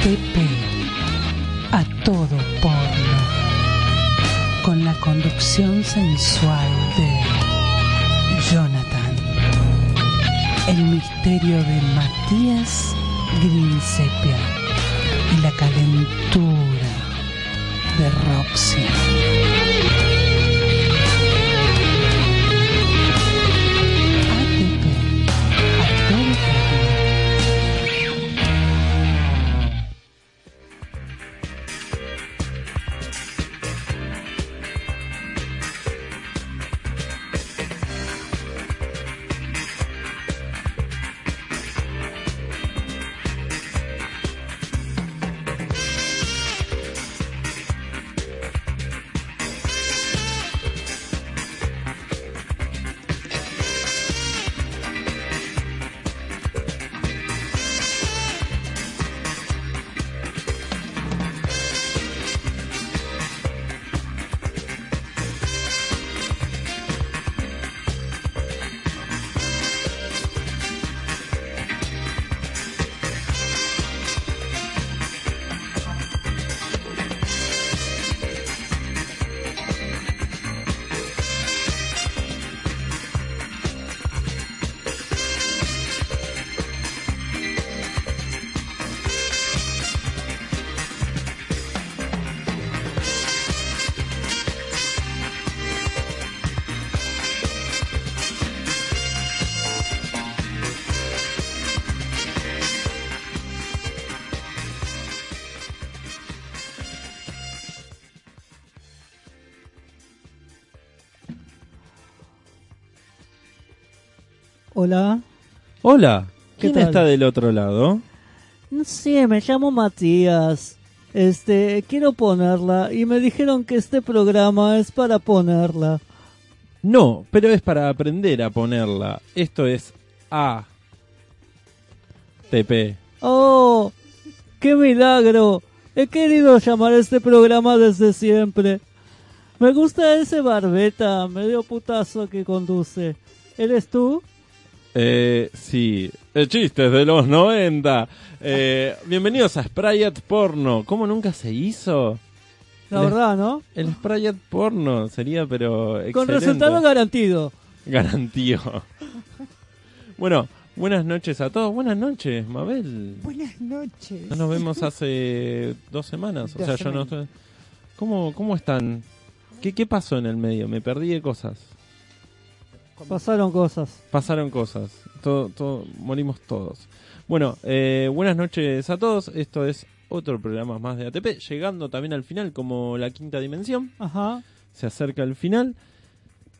ATP, a todo porno, con la conducción sensual de Jonathan, el misterio de Matías Grinsepia y la calentura de Roxy. Hola. Hola, ¿Qué ¿quién tal? está del otro lado? No sé, me llamo Matías. Este, quiero ponerla y me dijeron que este programa es para ponerla. No, pero es para aprender a ponerla. Esto es A. TP. ¡Oh! ¡Qué milagro! He querido llamar a este programa desde siempre. Me gusta ese barbeta, medio putazo que conduce. ¿Eres tú? Eh, sí, eh, chistes de los 90. Eh, bienvenidos a Sprayat Porno. ¿Cómo nunca se hizo? La El- verdad, ¿no? El Sprayat Porno sería, pero. Con excelente. resultado garantido. Garantío. bueno, buenas noches a todos. Buenas noches, Mabel. Buenas noches. No nos vemos hace dos semanas. O Dos sea, yo no. ¿Cómo, ¿Cómo están? ¿Qué, ¿Qué pasó en el medio? Me perdí de cosas. Pasaron cosas. Pasaron cosas. Todo, todo, morimos todos. Bueno, eh, buenas noches a todos. Esto es otro programa más de ATP. Llegando también al final como la quinta dimensión. Ajá. Se acerca el final.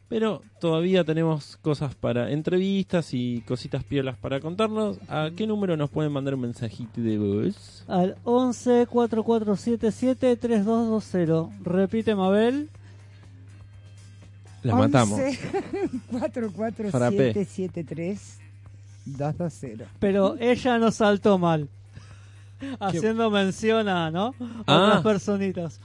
Pero todavía tenemos cosas para entrevistas y cositas piolas para contarnos. ¿A qué número nos pueden mandar un mensajito de voz? Al 11 4477 3220. Repite, Mabel. La matamos. 447773 220. Pero ella no saltó mal. Haciendo mención a, ¿no? A Ah. otras personitas.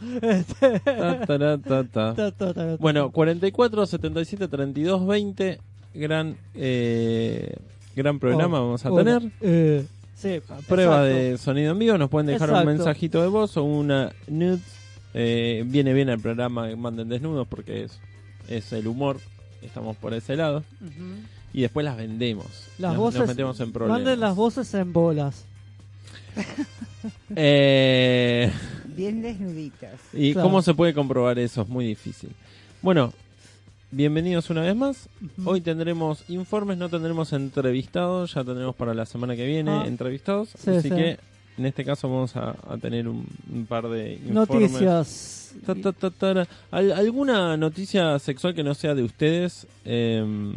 Ta, ta, ta. ta, ta, ta, ta. Bueno, 44 77 32 20. Gran, eh, gran programa Oh, vamos a bueno, tener. eh, sí, Prueba exacto. de sonido en vivo. Nos pueden dejar Exacto. un mensajito de voz o una nude. Eh, viene bien el programa manden desnudos porque es, es el humor. Estamos por ese lado. Y después las vendemos. Las nos, voces. nos metemos en problemas. Manden las voces en bolas. Eh, Bien desnuditas. ¿Y Claro. cómo se puede comprobar eso? Es muy difícil. Bueno, bienvenidos una vez más. Hoy tendremos informes, no tendremos entrevistados, ya tendremos para la semana que viene Ah. entrevistados. Sí, así sí. que en este caso vamos a, a tener un, un par de informes. Noticias. Ta, ta, ta, tara. Al- ¿Alguna noticia sexual que no sea de ustedes? Em,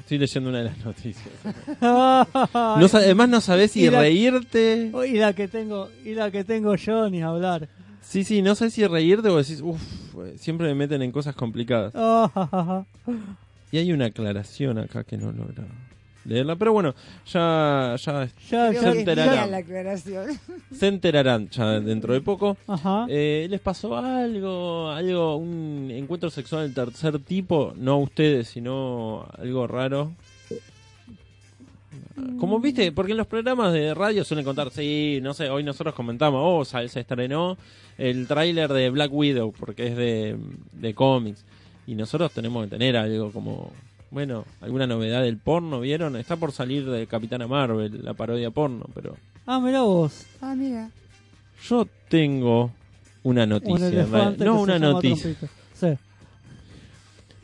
estoy leyendo una de las noticias. No además no sabes si la- reírte. y la que tengo, y la que tengo yo ni hablar. Sí, sí, no sé si reírte o decís, uff, siempre me meten en cosas complicadas. Ah. Y hay una aclaración acá que no logra leerla. Pero bueno, ya, ya Ya, se enterarán. la aclaración. se enterarán ya dentro de poco. Ajá. Eh, ¿Les pasó algo, algo, un encuentro sexual del tercer tipo? No a ustedes, sino algo raro. Como viste, porque en los programas de radio suelen contar, sí, no sé, hoy nosotros comentamos, oh, sal- se estrenó el tráiler de Black Widow, porque es de, de cómics. Y nosotros tenemos que tener algo como, bueno, alguna novedad del porno, ¿vieron? Está por salir de Capitana Marvel, la parodia porno, pero Ah, mira vos. Ah, mira. yo tengo una Un noticia. No una noticia. Sí.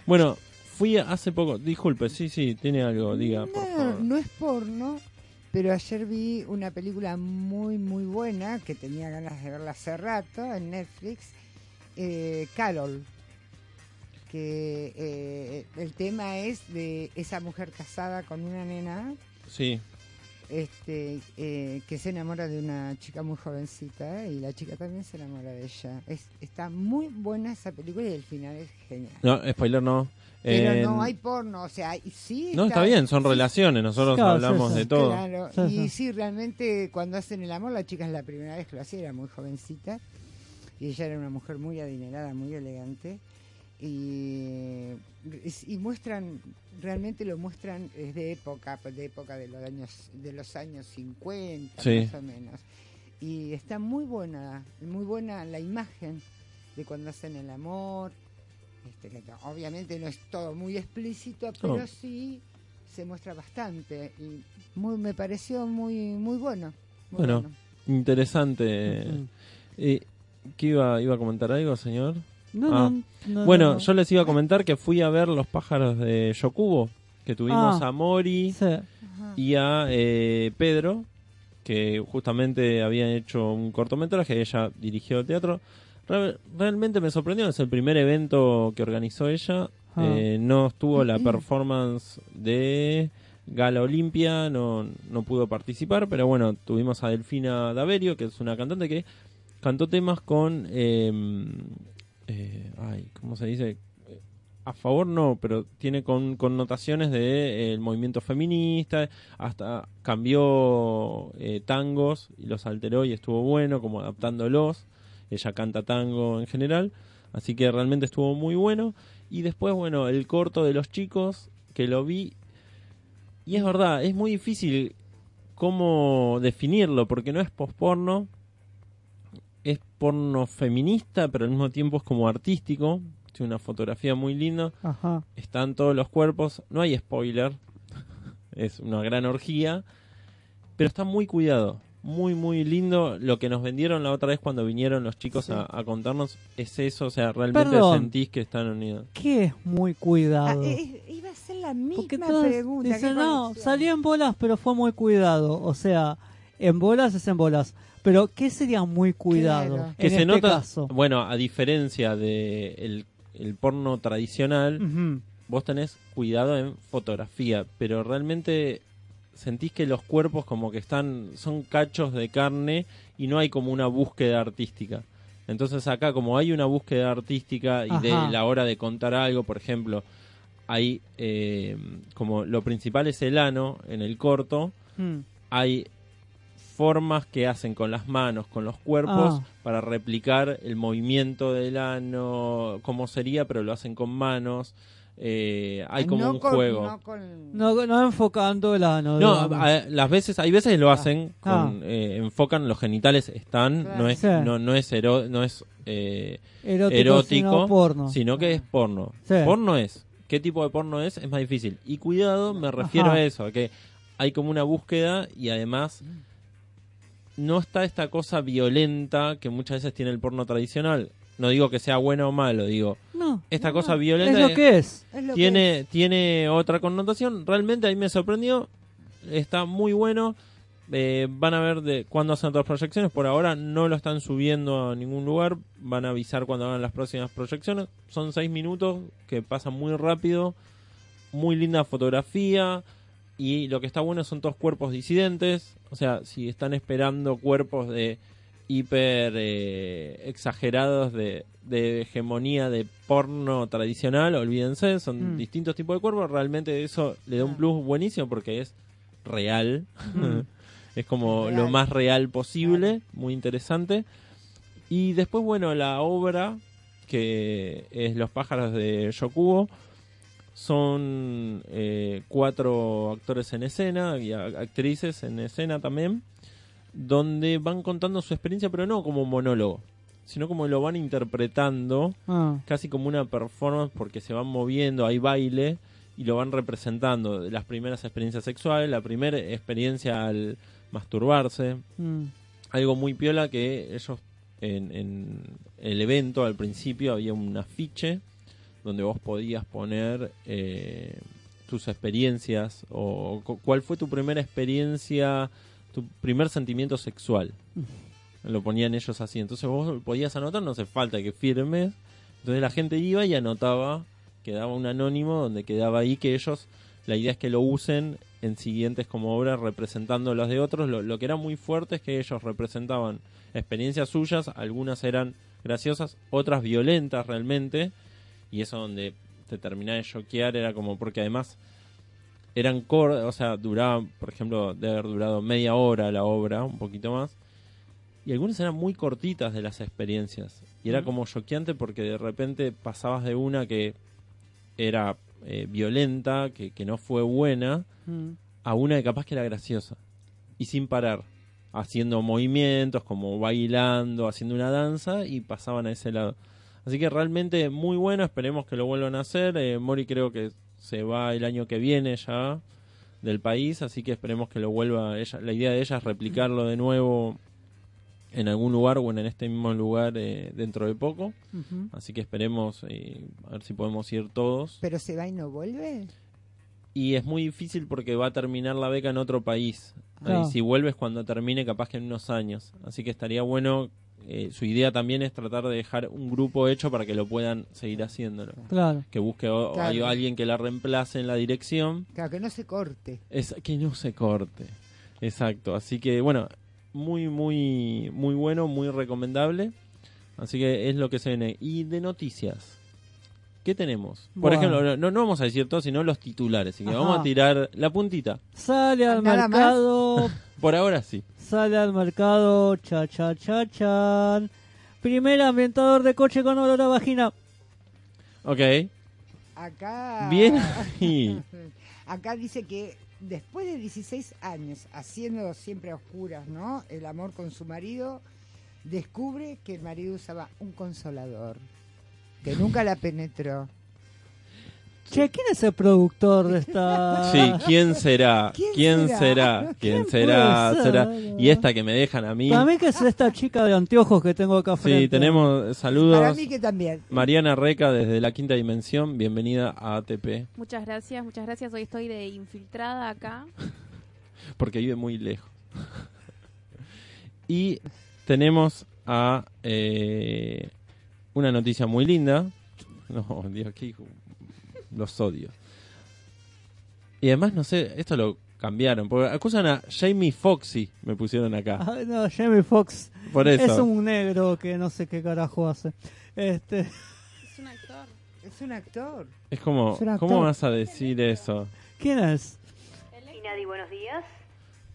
Bueno, fui hace poco, disculpe, sí, sí, tiene algo, diga, por No, favor. no es porno, pero ayer vi una película muy, muy buena que tenía ganas de verla hace rato en Netflix, eh, Carol. Que eh, el tema es de esa mujer casada con una nena Sí, este, eh, que se enamora de una chica muy jovencita y la chica también se enamora de ella. Es, está muy buena esa película y el final es genial. no, spoiler no. Pero no hay porno, o sea, y sí. No, está bien, son sí, relaciones, nosotros Claro, hablamos sí, sí. de todo. Claro, y sí, realmente cuando hacen el amor, la chica es la primera vez que lo hacía, era muy jovencita. Y ella era una mujer muy adinerada, muy elegante. Y, y muestran, realmente lo muestran desde época, pues, de época de los años, de los años 50, Sí. más o menos. Y está muy buena, muy buena la imagen de cuando hacen el amor. Este, que to- obviamente no es todo muy explícito, pero sí se muestra bastante y muy me pareció muy muy bueno. muy Bueno, Interesante. Eh, ¿Qué iba, iba a comentar algo, señor? No, Ah. no, no, bueno, no. yo les iba a comentar que fui a ver los pájaros de Yokubo, que tuvimos Ah. a Mori Sí. Y a eh, Pedro, que justamente habían hecho un cortometraje ella dirigió el teatro. Re- realmente me sorprendió, es el primer evento que organizó ella. Ah. Eh, no estuvo la performance de Gala Olimpia, no, no pudo participar, pero bueno, tuvimos a Delfina Daverio, que es una cantante que cantó temas con... eh, eh, ay, ¿cómo se dice? A favor no, pero tiene con connotaciones de eh, movimiento feminista, hasta cambió eh, tangos y los alteró y estuvo bueno, como adaptándolos. Ella canta tango en general, así que realmente estuvo muy bueno. Y después, bueno, el corto de los chicos, que lo vi. Y es verdad, es muy difícil cómo definirlo, porque no es posporno, es porno feminista, pero al mismo tiempo es como artístico. Tiene una fotografía muy linda, Ajá. están todos los cuerpos, no hay spoiler, es una gran orgía, pero está muy cuidado, muy, muy lindo. Lo que nos vendieron la otra vez cuando vinieron los chicos Sí. a, a contarnos es eso, o sea, realmente Perdón. sentís que están unidos. ¿Qué es muy Ah, cuidado? eh, iba a ser la misma pregunta. dicen, ¿qué no, salí en bolas, pero fue muy cuidado. O sea, en bolas es en bolas. Pero, ¿qué sería muy cuidado? Claro. Que en se este nota, caso. bueno, a diferencia de el, el porno tradicional, Ujú. vos tenés cuidado en fotografía, pero realmente sentís que los cuerpos como que están, son cachos de carne y no hay como una búsqueda artística. Entonces acá como hay una búsqueda artística y de la hora de contar algo, por ejemplo, hay eh, como lo principal es el ano en el corto, Mm. hay formas que hacen con las manos, con los cuerpos, Ah. para replicar el movimiento del ano, como sería, pero lo hacen con manos. Eh, hay como No un con- juego. No, con- No, no enfocando el ano. No, a- las veces, hay veces lo hacen, Ah. con, eh, enfocan los genitales están, Claro. no es, Sí. no, no es, ero- no es eh, erótico, erótico, sino porno. sino que es porno. Sí. Porno es, ¿qué tipo de porno es? Es más difícil. Y cuidado, me refiero Ajá. a eso, a que hay como una búsqueda y además no está esta cosa violenta que muchas veces tiene el porno tradicional. No digo que sea bueno o malo, digo, No, esta No, cosa es violenta lo que es. es lo que tiene, es. tiene otra connotación. Realmente a mí me sorprendió. Está muy bueno. Eh, van a ver de cuándo hacen otras proyecciones. Por ahora no lo están subiendo a ningún lugar. Van a avisar cuando hagan las próximas proyecciones. Son seis minutos que pasan muy rápido. Muy linda fotografía. Y lo que está bueno son todos cuerpos disidentes. O sea, si están esperando cuerpos de hiper eh, exagerados de, de hegemonía de porno tradicional, olvídense, son Mm. distintos tipos de cuerpos, realmente eso le da un Ah. plus buenísimo porque es real, Mm. es como lo más real posible, muy interesante. Y después, bueno, la obra, que es Los pájaros de Yokubo, son eh, cuatro actores en escena y actrices en escena también, donde van contando su experiencia, pero no como monólogo, sino como lo van interpretando Ah, casi como una performance porque se van moviendo, hay baile y lo van representando. Las primeras experiencias sexuales, la primera experiencia al masturbarse, mm, algo muy piola que ellos en, en el evento al principio había un afiche donde vos podías poner eh, tus experiencias o cu- cuál fue tu primera experiencia, tu primer sentimiento sexual. Lo ponían ellos así. Entonces vos podías anotar, no hace falta que firmes. Entonces la gente iba y anotaba, quedaba un anónimo donde quedaba ahí que ellos, la idea es que lo usen en siguientes como obras representando las de otros. Lo, lo que era muy fuerte es que ellos representaban experiencias suyas, algunas eran graciosas, otras violentas realmente, y eso donde te terminaba de choquear era como porque además eran cortas, o sea, duraban, por ejemplo, de haber durado media hora la obra, un poquito más, y algunas eran muy cortitas de las experiencias, y era como choqueante porque de repente pasabas de una que era eh, violenta, que, que no fue buena, mm. a una que capaz que era graciosa. Y sin parar. Haciendo movimientos, como bailando, haciendo una danza y pasaban a ese lado. Así que realmente muy bueno, esperemos que lo vuelvan a hacer. Eh, Mori creo que se va el año que viene ya del país, así que esperemos que lo vuelva ella. La idea de ella es replicarlo de nuevo en algún lugar o en este mismo lugar eh, dentro de poco. Así que esperemos eh, a ver si podemos ir todos. ¿Pero se va y no vuelve? Y es muy difícil porque va a terminar la beca en otro país. Claro. Y si vuelves cuando termine, capaz que en unos años. Así que estaría bueno. Eh, su idea también es tratar de dejar un grupo hecho para que lo puedan seguir haciéndolo. Claro. Que busque o- Claro. hay alguien que la reemplace en la dirección. Claro, que no se corte. Es, que no se corte. Exacto. Así que bueno, muy, muy, muy bueno, muy recomendable. Así que es lo que se viene. Y de noticias. ¿Qué tenemos? Por Bueno. ejemplo, no, no vamos a decir todo, sino los titulares. Así que Ajá. vamos a tirar la puntita. Sale al Nada más. mercado, Por ahora sí. sale al mercado, cha cha cha chan. Primer ambientador de coche con olor a vagina. Ok. Acá. Bien ahí. Acá dice que después de 16 años haciendo siempre a oscuras, ¿no? El amor con su marido, descubre que el marido usaba un consolador. Que nunca la penetró. Che, ¿quién es el productor de esta...? Sí, ¿quién será? ¿Quién ¿Quién será? será? ¿Quién ¿Quién será? será? ser? Y esta que me dejan a mí. Para mí que es esta chica de anteojos que tengo acá frente. Sí, tenemos Para saludos. mí que también. Mariana Reca desde la quinta dimensión, bienvenida a ATP, Muchas gracias, muchas gracias. Hoy estoy de infiltrada acá. porque vive muy lejos. y tenemos a eh, una noticia muy linda. No, Dios, qué hijo. Los odio. Y además, no sé, esto lo cambiaron. Porque acusan a Jamie Foxy, me pusieron acá. Ah, no, Jamie Foxx Por eso. es un negro que no sé qué carajo hace. Este, Es un actor. Es un actor. Es como, Es un actor. ¿cómo vas a decir eso? ¿quién es? Inadi, buenos días.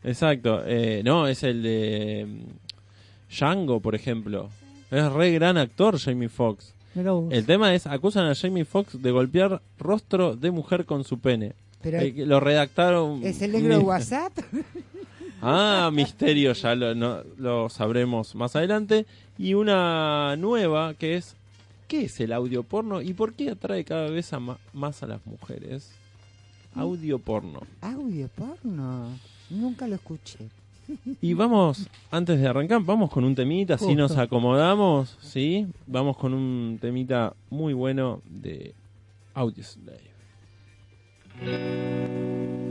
Exacto. eh, no, es el de mm, Django, por ejemplo. Es re gran actor Jamie Foxx. El tema es, acusan a Jamie Foxx de golpear rostro de mujer con su pene. Pero Eh, lo redactaron... es el negro de WhatsApp. Ah, misterio, ya lo, no- lo sabremos más adelante. Y una nueva que es, ¿qué es el audio porno y por qué atrae cada vez a más a las mujeres? Audio porno. Audio porno. Nunca lo escuché. Y vamos, antes de arrancar, vamos con un temita, Justo. nos acomodamos, ¿sí? Vamos con un temita muy bueno de Audioslave. Someone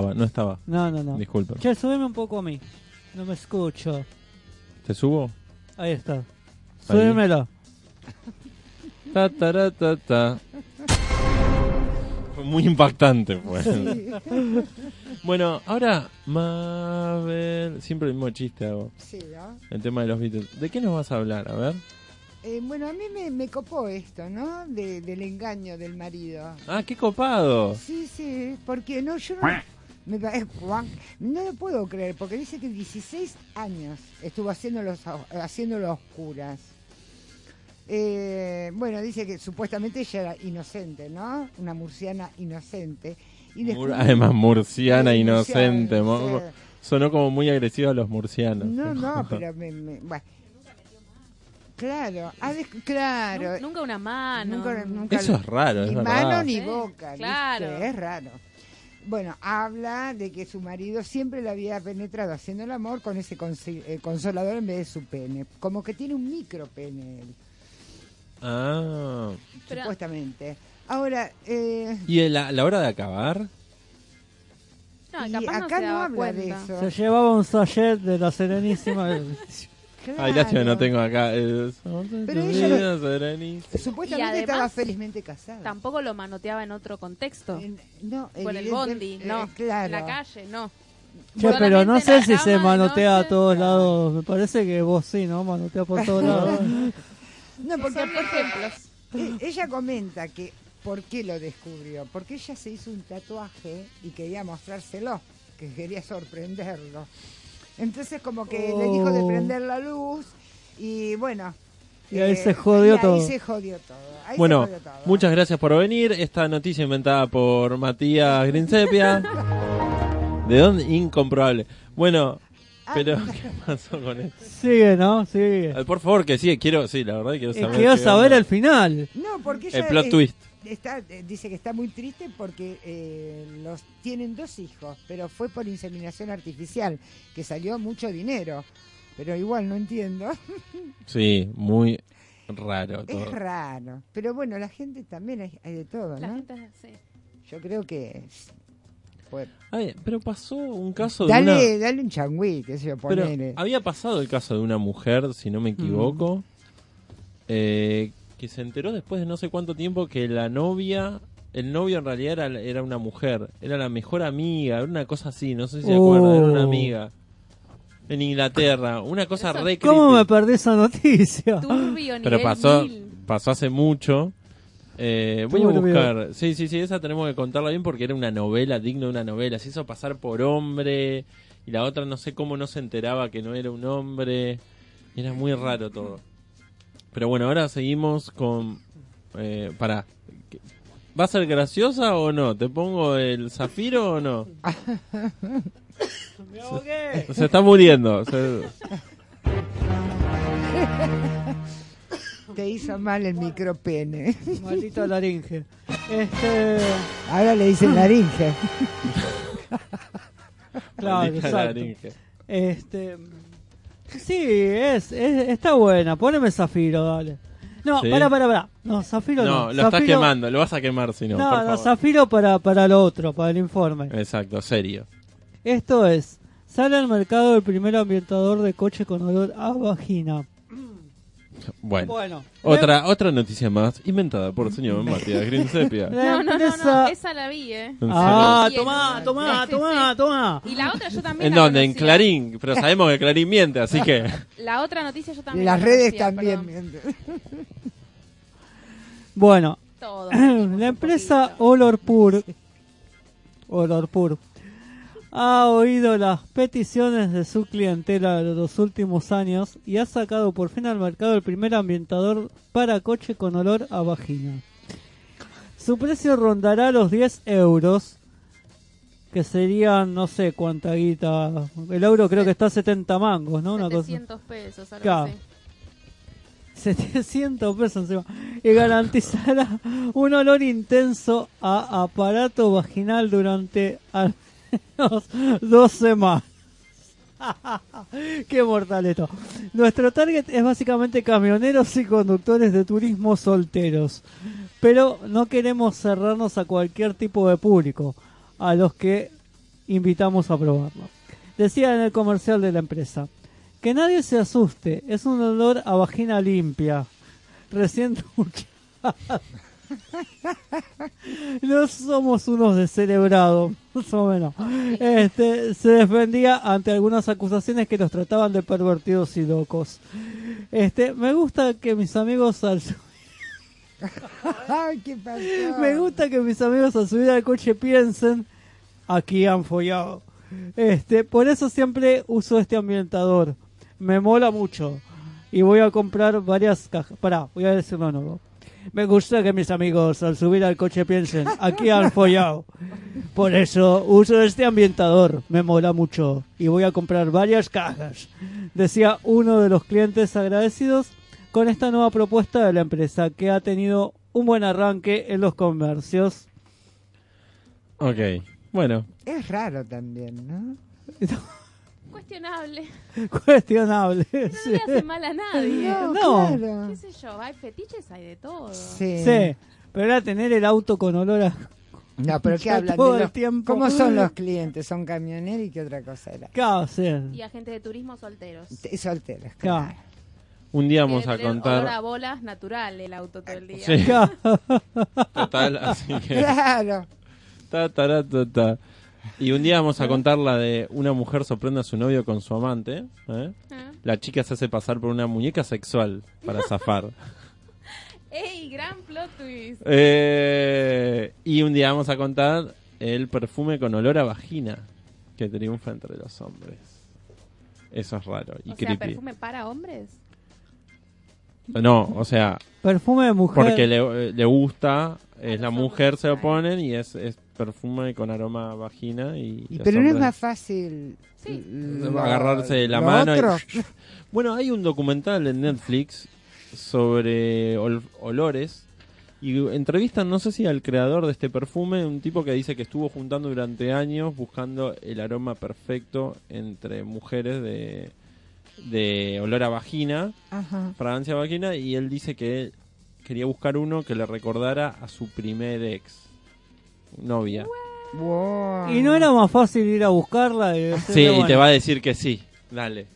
estaba, no estaba. No, no, no. Disculpa. Che, subime un poco a mí. No me escucho. ¿Te subo? Ahí está. Súbemelo. Ta, tara, ta, ta. Fue muy impactante, pues. bueno, ahora, Mabel. Siempre el mismo chiste hago. Sí, ¿no? El tema de los Beatles. ¿De qué nos vas a hablar? A ver. Eh, bueno, a mí me, me copó esto, ¿no? De- del engaño del marido. Ah, qué copado. Sí, sí, porque no, yo no, me pa- eh, guau, no lo puedo creer, porque dice que 16 años estuvo haciéndolo, a- haciéndolo a oscuras. Eh, bueno, dice que supuestamente ella era inocente, ¿no? Una murciana inocente. Y Mur- descubrí- además, murciana, inocente. murciana, mo- sí. Sonó como muy agresivo a los murcianos. No, no, pero me, me- bueno. Claro, claro. Nu- Nunca una mano. Nunca- nunca Eso es raro, es ni verdad. mano ni boca, claro. ¿viste? es raro. Bueno, habla de que su marido siempre le había penetrado haciendo el amor con ese eh, consolador en vez de su pene. Como que tiene un micro pene, él, Ah. Supuestamente. Ahora, eh, ¿Y la, la hora de acabar? No, y capaz no acá se no, habla de eso. Se llevaba un sachet de la Serenísima. Ay, lástima, Claro. no tengo acá. eh, Pero ella lo-. Supuestamente Y además, estaba felizmente casada. Tampoco lo manoteaba en otro contexto. En- no, Por el evidente- bondi, eh, no. claro. En la calle, no. Che, pero no sé la si se de manotea a noche. todos lados. Me parece que vos sí, ¿no? Manotea por todos lados. No, porque Son aparte, ejemplos. eh, ella comenta que por qué lo descubrió. Porque ella se hizo un tatuaje y quería mostrárselo, que quería sorprenderlo. Entonces como que le dijo de Oh. prender la luz y bueno. eh, Y ahí se jodió y ahí todo. se jodió todo. ahí se Bueno, jodió todo. muchas gracias por venir. Esta noticia inventada por Matías Grinsepia. ¿De dónde? Incomprobable. Bueno, Ah, pero ¿qué pasó con esto? Sigue, ¿no? Sigue. Eh, Por favor, que sí, quiero, sí, la verdad quiero Eh, saber. Quiero saber el final. No, porque El plot eh, twist. Está, eh, dice que está muy triste porque eh, los tienen dos hijos, pero fue por inseminación artificial, que salió mucho dinero. Pero igual no entiendo. Sí, muy raro todo. Es raro. Pero bueno, la gente también hay, hay de todo, La ¿no? gente es así. Yo creo que... es- bueno, Ay, pero pasó un caso de dale, una... dale un changüí, que se yo, Pero había pasado el caso de una mujer, si no me equivoco, eh, que se enteró después de no sé cuánto tiempo que la novia, el novio en realidad era, era una mujer, era la mejor amiga, era una cosa así, no sé si se Oh. acuerdan, era una amiga. En Inglaterra, una cosa Eso- re ¿Cómo me perdí esa noticia? Turbio nivel Pero pasó, mil. pasó hace mucho. Eh, voy a buscar. Sí, sí, sí, esa tenemos que contarla bien porque era una novela, digno de una novela. Se hizo pasar por hombre y la otra no sé cómo no se enteraba que no era un hombre. Era muy raro todo. Pero bueno, ahora seguimos con... Eh, para. ¿Va a ser graciosa o no? ¿Te pongo el zafiro o no? Me ahogué. Se está muriendo. se- Te hizo mal el micropene. Maldito laringe. Este. Ahora le dicen laringe. Claro, Maldita exacto. laringe. Este. Sí, es, es- está buena. Poneme Zafiro, dale. No, ¿Sí? para, para, para. No, Zafiro no. No, lo estás Zafiro- quemando, lo vas a quemar si no. No, por no, favor. Zafiro para, para lo otro, para el informe. Exacto, serio. Esto es, sale al mercado el primer ambientador de coche con olor a vagina. Bueno, Bueno, otra otra noticia más inventada por el señor Matías Grinsepia. No, no, no, no, esa la vi, ¿eh. ¿En Ah, serio? tomá, tomá, tomá, tomá. Y la otra yo también ¿En la dónde? En. Clarín. Pero sabemos que Clarín miente, así que... La otra noticia yo también Las la redes conocía, también. perdón. Bueno, Todo. la empresa. Olorpur, Olorpur ha oído las peticiones de su clientela de los últimos años y ha sacado por fin al mercado el primer ambientador para coche con olor a vagina. Su precio rondará los 10 euros, que serían no sé cuánta guita. El euro creo que está a 70 mangos, ¿no? Una cosa. 700 pesos, algo Claro. así. 700 pesos encima. Y garantizará un olor intenso a aparato vaginal durante al dos semanas. Qué mortal esto. Nuestro target es básicamente camioneros y conductores de turismo solteros. Pero no queremos cerrarnos a cualquier tipo de público, a los que invitamos a probarlo. Decía en el comercial de la empresa. Que nadie se asuste, es un olor a vagina limpia. Recién duchada. No somos unos descerebrados, más o menos. Este, se defendía ante algunas acusaciones que los trataban de pervertidos y locos. Este, me gusta que mis amigos al me gusta que mis amigos al subir al coche piensen, aquí han follado. Este, por eso siempre uso este ambientador. Me mola mucho. Y voy a comprar varias cajas. Pará, voy a decirlo de nuevo. Me gusta que mis amigos al subir al coche piensen, aquí han follado. Por eso uso este ambientador. Me mola mucho. Y voy a comprar varias cajas. Decía uno de los clientes agradecidos con esta nueva propuesta de la empresa que ha tenido un buen arranque en los comercios. Ok. Bueno, Es raro también, ¿no? Cuestionable. Cuestionable. No sí. le hace mal a nadie. No, No. claro. ¿Qué sé yo? Hay fetiches, hay de todo. Sí. Sí, pero era tener el auto con olor a... No, pero ¿qué hablan? todo de el tiempo. ¿Cómo son los clientes? ¿Son camioneros y qué otra cosa era? Claro, sí. Y agentes de turismo solteros. T- Solteros, Claro. claro. un día vamos a tener olor a contar. bolas natural el auto todo el día. Sí, Claro. total, así que. Claro. Ta, ta, ta. Y un día vamos a contar la de una mujer sorprende a su novio con su amante. ¿eh? Ah. La chica se hace pasar por una muñeca sexual para zafar. ¡Ey! Gran plot twist. Eh, y un día vamos a contar el perfume con olor a vagina que triunfa entre los hombres. Eso es raro y o sea, creepy. perfume para hombres. No, o sea, Perfume de mujer. porque le, le gusta, es la mujer se lo ponen y es, es perfume con aroma a vagina. Y, Y pero no es más fácil Sí. lo- agarrarse de la mano. y-. Bueno, hay un documental en Netflix sobre ol- olores y entrevistan, no sé si al creador de este perfume, un tipo que dice que estuvo juntando durante años buscando el aroma perfecto entre mujeres de, de olor a vagina, Ajá. fragancia a vagina, y él dice que él quería buscar uno que le recordara a su primer ex, novia. Wow. Y no era más fácil ir a buscarla y decirle, Sí, y bueno, te va a decir que sí, dale.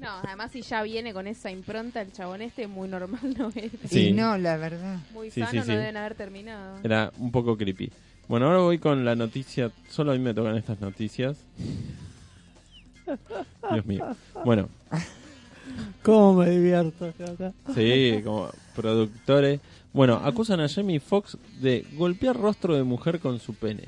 No, además si ya viene con esa impronta el chabón este, muy normal no es. Sí. Y no, la verdad. Muy Sí, sano, sí, no deben haber terminado. Era un poco creepy. Bueno, ahora voy con la noticia. Solo a mí me tocan estas noticias. Dios mío. Bueno, ¿Cómo me divierto acá? sí, como productores. Bueno, acusan a Jamie Foxx de golpear rostro de mujer con su pene.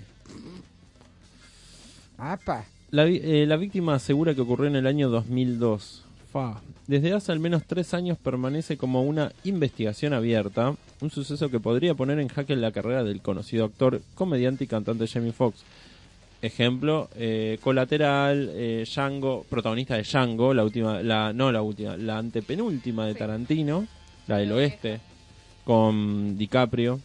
Apa. La, vi- eh, la víctima asegura que ocurrió en el año 2002. Fa. Desde hace al menos tres años permanece como una investigación abierta, un suceso que podría poner en jaque la carrera del conocido actor, comediante y cantante Jamie Foxx. Ejemplo, eh, Colateral, eh, Django, protagonista de Django, la última, la, no la última, la antepenúltima de Sí. Tarantino, la del oeste, con DiCaprio.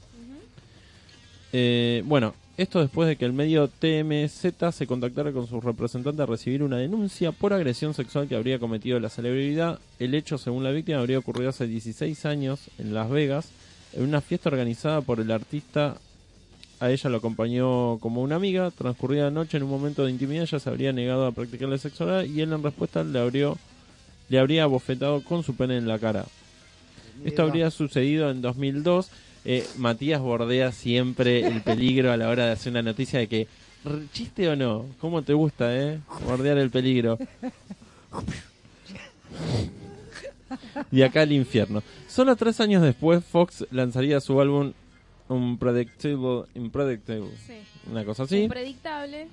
Eh, bueno, esto después de que el medio TMZ se contactara con su representante a recibir una denuncia por agresión sexual que habría cometido la celebridad. El hecho, según la víctima, habría ocurrido hace 16 años en Las Vegas, en una fiesta organizada por el artista. A ella lo acompañó como una amiga. Transcurrida la noche, en un momento de intimidad, ella se habría negado a practicarle sexualidad y él, en respuesta, le, abrió, le habría bofetado con su pene en la cara. Esto habría sucedido en 2002. Eh, Matías bordea siempre el peligro a la hora de hacer una noticia de que, "R- ¿chiste o no? ¿Cómo te gusta, eh? Bordear el peligro. Y acá el infierno. Solo tres años después, Fox lanzaría su álbum Unpredictable, Unpredictable, Sí. una cosa así. Impredictable.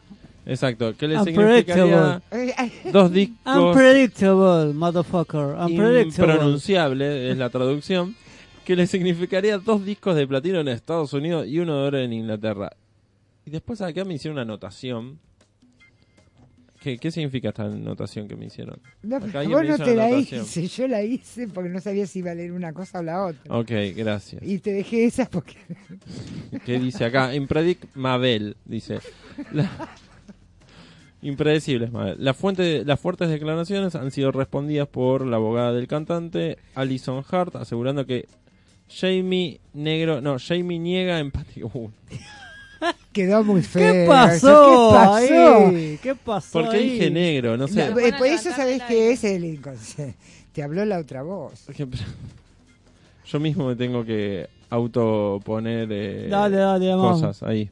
Exacto, que le significaría dos discos Unpredictable, motherfucker. Unpredictable. impronunciable, es la traducción, que le significaría dos discos de platino en Estados Unidos y uno de oro en Inglaterra. Y después acá me hicieron una anotación. ¿Qué, qué significa esta anotación que me hicieron? no, Acá vos no te la hice, yo la hice porque no sabía si iba a leer una cosa o la otra. Ok, gracias. Y te dejé esas porque... ¿Qué dice acá? Impredict Mabel, dice. La- Impredecibles, Mabel. La fuente, las fuertes declaraciones han sido respondidas por la abogada del cantante, Alison Hart, asegurando que Jamie Negro, no, Jamie niega empático. Uh, Quedó muy feo. ¿Qué pasó? ¿Qué pasó? ahí? ¿Qué pasó? ¿Por qué ahí? dije negro? No sé. No, por eso el que es el inconsciente. Te habló la otra voz. Yo mismo me tengo que autoponer eh, Dale, dale, vamos. cosas ahí.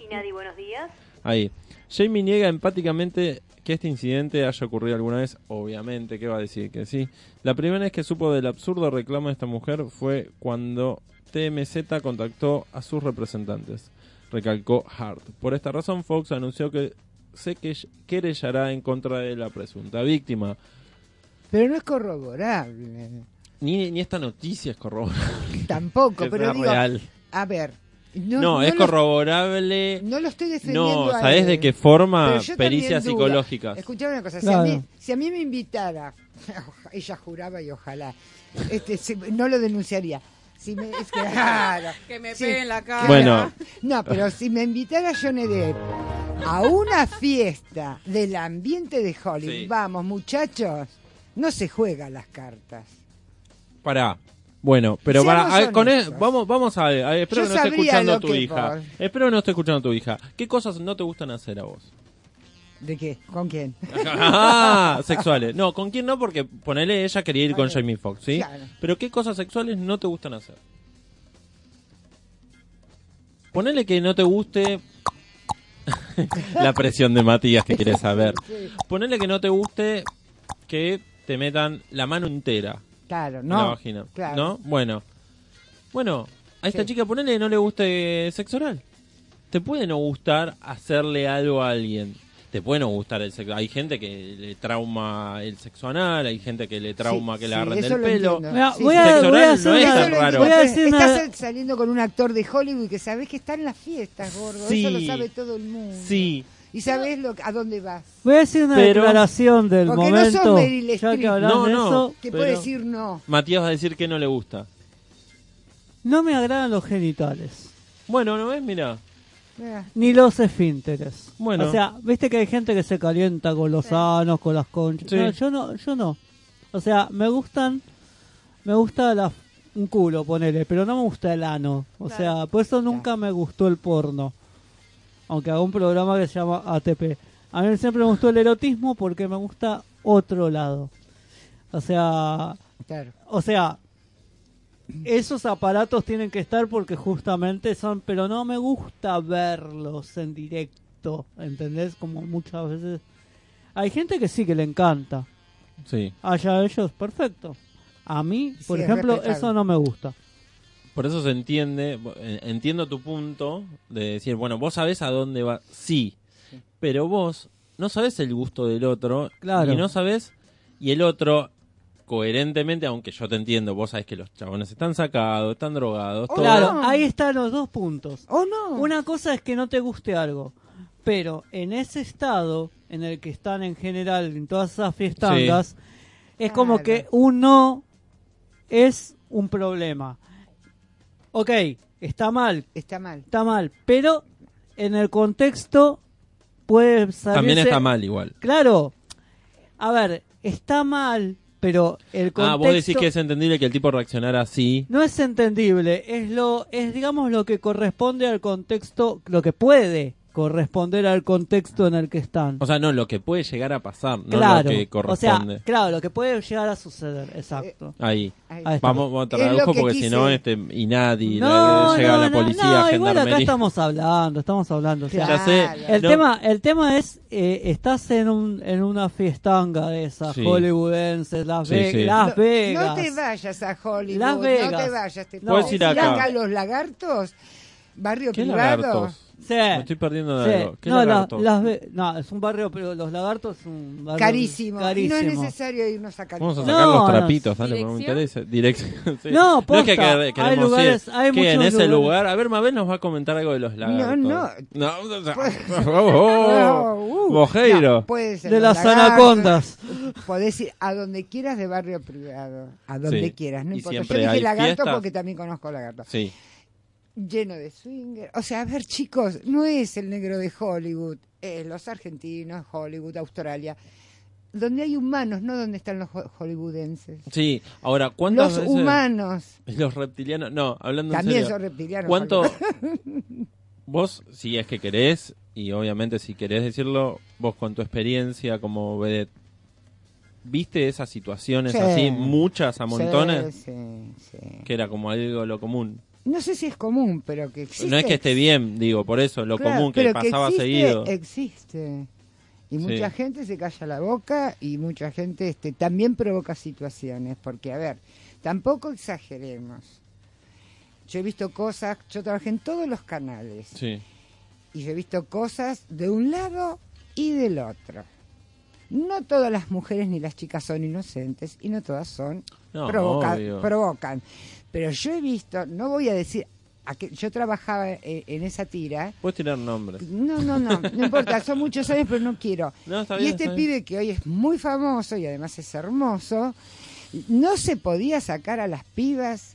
Inadi, buenos días. Ahí. Jamie niega empáticamente que este incidente haya ocurrido alguna vez. Obviamente, ¿qué va a decir? Que sí. La primera vez que supo del absurdo reclamo de esta mujer fue cuando TMZ contactó a sus representantes. Recalcó Hart. Por esta razón, Fox anunció que se que- querellará en contra de la presunta víctima. Pero no es corroborable. Ni, ni esta noticia es corroborable. Tampoco, pero digo, real. a ver. No, No, es lo- corroborable. No lo estoy defendiendo. No, ¿sabes de qué forma? Pericias psicológicas. Escuchame una cosa, Claro. si, a mí, si a mí me invitara, ella juraba y ojalá, este, no lo denunciaría. Si me, es claro. Que me Sí. peguen la cara. Bueno, No, pero si me invitara Johnny Depp a una fiesta del ambiente de Hollywood, Sí. vamos muchachos, no se juegan las cartas. pará. Bueno, pero Seamos para, a- con honestos. vamos, vamos a ver. a ver, espero Yo que no esté escuchando a tu que hija. Espero que no esté escuchando a tu hija. ¿Qué cosas no te gustan hacer a vos? ¿De qué? ¿Con quién? ah, sexuales. No, ¿con quién no? Porque ponele, ella quería ir con. Jamie Foxx, ¿sí? Claro. Pero ¿qué cosas sexuales no te gustan hacer? Ponele que no te guste la presión de Matías que quiere saber. Ponele que no te guste que te metan la mano entera Claro, no. la vagina. claro. ¿No? Bueno. Bueno, a esta Sí. chica ponele que no le guste sexo oral. Te puede no gustar hacerle algo a alguien. Te puede no gustar el sexo. Hay gente que le trauma el sexo anal, hay gente que le trauma Sí, que le sí, agarren eso del lo pelo. Mira, Sí, voy, sí. a, Sexo voy a oral hacer no es una- tan Eso lo raro. entiendo, voy a pero decir una- Estás saliendo con un actor de Hollywood que sabes que está en las fiestas, gordo. Sí. Eso lo sabe todo el mundo. Sí, Y sabes lo, a dónde vas. Voy a decir una Pero- declaración del Porque no sos momento. Meryl ya Streep. que No, de no. eso, Que puede decir no. Matías va a decir que no le gusta. no me agradan los genitales. Bueno, ¿no ves? Mira. Ah, Ni los esfínteres. Bueno. O sea, viste que hay gente que se calienta con los sanos, con las conchas. Sí. No, yo no, yo no. O sea, me gustan, me gusta la, un culo, ponele, pero no me gusta el ano. O Claro. sea, por eso nunca me gustó el porno. Aunque hago un programa que se llama ATP. A mí siempre me gustó el erotismo porque me gusta otro lado. O sea, claro. o sea, esos aparatos tienen que estar porque justamente son, pero no me gusta verlos en directo, ¿entendés? Como muchas veces hay gente que sí que le encanta. Sí. Allá ellos, perfecto. A mí, por Sí, ejemplo, eso no me gusta. Por eso se entiende, eh, entiendo tu punto de decir, bueno, vos sabés a dónde va, sí, pero vos no sabés el gusto del otro Claro. y no sabés, y el otro, coherentemente, aunque yo te entiendo, vos sabés que los chabones están sacados, están drogados, Oh, todo. Claro, no. ahí están los dos puntos. ¿O no? Una cosa es que no te guste algo, pero en ese estado en el que están en general en todas esas fiestangas, es como Claro. que uno es un problema. Ok, está mal, Está mal. está mal, pero en el contexto puede salirse... También está mal igual. Claro, a ver, está mal, pero el contexto... Ah, vos decís que es entendible que el tipo reaccionara así. No es entendible, es lo, es digamos lo que corresponde al contexto, lo que puede corresponder al contexto en el que están. O sea, no, lo que puede llegar a pasar, no claro, lo que o sea, corresponde. claro, lo que puede llegar a suceder, exacto. Ahí. Ahí. Ahí. Vamos, vamos a que porque si no, este, y nadie, no, llega no, la no, policía, no, igual acá estamos hablando, estamos hablando. o sea, Ya sé. El No. tema, el tema es, eh, estás en un, en una fiestanga de esas Sí. hollywoodenses, Las, Sí, Ve- sí. Las No- Vegas. No te vayas a Hollywood. Las No Vegas. te vayas. Te No. Puedes puedes ir acá. los lagartos. Barrio ¿Qué privado. lagartos? Sí. Me estoy perdiendo de Sí. algo. ¿Qué no, la- lagartos? las no, es un barrio, pero los lagartos es un barrio Carísimo. carísimo. No es necesario irnos a Vamos a California. sacar No, los no. trapitos, dale, porque me ¿Dirección? interesa. Dirección. sí. No, es que posta, quer- hay queremos lugares- ir. hay que en muchos ese lugares. lugar, a ver, Mabel nos va a comentar algo de los lagartos. no. No, o sea, No, oh, uh, Bojeiro. no, de las lagartos. anacondas. Podés ir a donde quieras de barrio privado. A donde Sí. quieras, no Y importa. Yo dije lagarto fiestas. porque también conozco lagarto. Sí. Lleno de swinger. O sea, a ver, chicos, no es el negro de Hollywood. Es los argentinos, Hollywood, Australia. Donde hay humanos, no donde están los ho- hollywoodenses. Sí, ahora, ¿cuántas Los veces- humanos. Los reptilianos, no, hablando en También serio. son reptilianos. ¿Cuánto vos, si es que querés, y obviamente si querés decirlo, vos con tu experiencia como vedette, ¿viste esas situaciones Sí. así, muchas a montones? Sí, sí, sí. Que era como algo lo común. No sé si es común, pero que existe. no es que esté bien, digo, por eso, lo Claro, común que pero pasaba existe, seguido. Existe. Y Sí. mucha gente se calla la boca y mucha gente este, también provoca situaciones. Porque, a ver, tampoco exageremos. Yo he visto cosas, yo trabajé en todos los canales. Sí. Y yo he visto cosas de un lado y del otro. No todas las mujeres ni las chicas son inocentes y no todas son No, provoca- obvio. provocan. Pero yo he visto, no voy a decir, a que yo trabajaba eh, en esa tira. Puedes tirar nombres. No, no, no, no importa, son muchos años, pero no quiero. No, está y bien, este está bien. pibe que hoy es muy famoso y además es hermoso, no se podía sacar a las pibas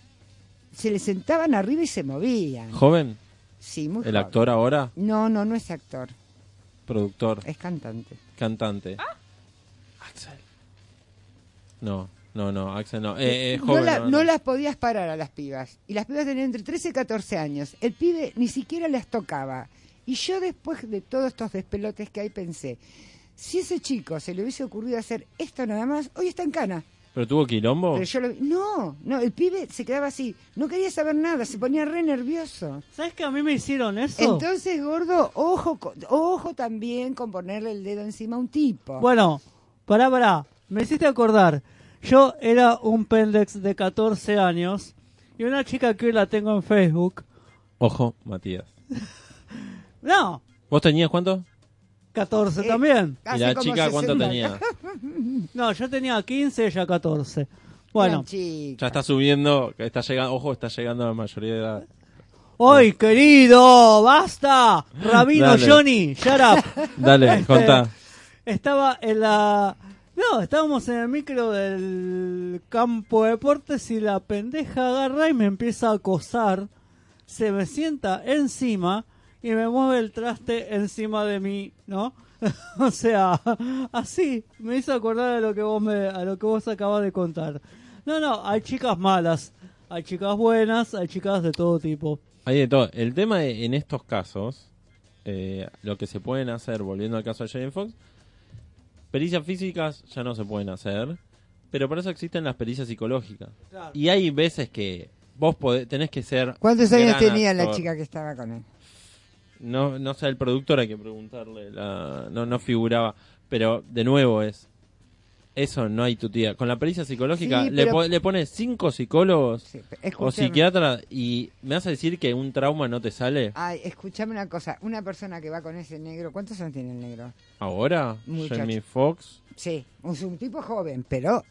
se le sentaban arriba y se movían. ¿Joven? Sí, muy ¿El joven. actor ahora? No, no, no es actor, ¿Productor? es cantante. ¿Cantante? Ah. Axel. No, no, no, Axel no. Eh, eh, no, joven, la- no, no no. las podías parar a las pibas. Y las pibas tenían entre 13 y 14 años. El pibe ni siquiera las tocaba. Y yo después de todos estos despelotes que hay pensé, si ese chico se le hubiese ocurrido hacer esto nada más, hoy está en cana. ¿Pero tuvo quilombo? Pero yo lo vi- No, no, el pibe se quedaba así. No quería saber nada, se ponía re nervioso. ¿Sabes que a mí me hicieron eso? Entonces, gordo, ojo, ojo también con ponerle el dedo encima a un tipo. Bueno, pará, pará. Me hiciste acordar. Yo era un pendex de 14 años y una chica que hoy la tengo en Facebook. Ojo, Matías. No, ¿Vos tenías cuánto? 14 Eh, también. ¿Y la chica cuánto 60. tenía? No, yo tenía 15, ella 14. Bueno. Ya está subiendo, que está llegando, ojo, está llegando a la mayoría de edad. ¡Hoy, querido! ¡Basta! Rabino Dale. Johnny, shut up. Dale, Este, contá. Estaba en la... No, estábamos en el micro del campo de deportes y la pendeja agarra y me empieza a acosar. Se me sienta encima y me mueve el traste encima de mí, ¿no? o sea, así me hizo acordar a lo que vos me, a lo que vos acabas de contar. No, no, hay chicas malas, hay chicas buenas, hay chicas de todo tipo. Hay de todo. El tema en estos casos, eh, lo que se pueden hacer, volviendo al caso de Jane Fox, pericias físicas ya no se pueden hacer, pero para eso existen las pericias psicológicas. Y hay veces que vos podés- tenés que ser... ¿Cuántos años tenía la chica que estaba con él? No, no sé, el productor hay que preguntarle, la, no, no figuraba, pero de nuevo es... Eso no hay tu tía. Con la pericia psicológica Sí, le, pero- po- le pones cinco psicólogos Sí, o psiquiatras y me vas a decir que un trauma no te sale Ay, escúchame una cosa. Una persona que va con ese negro, ¿cuántos años tiene el negro? ahora. Muchacho. Jamie Fox. Sí, es un tipo joven, pero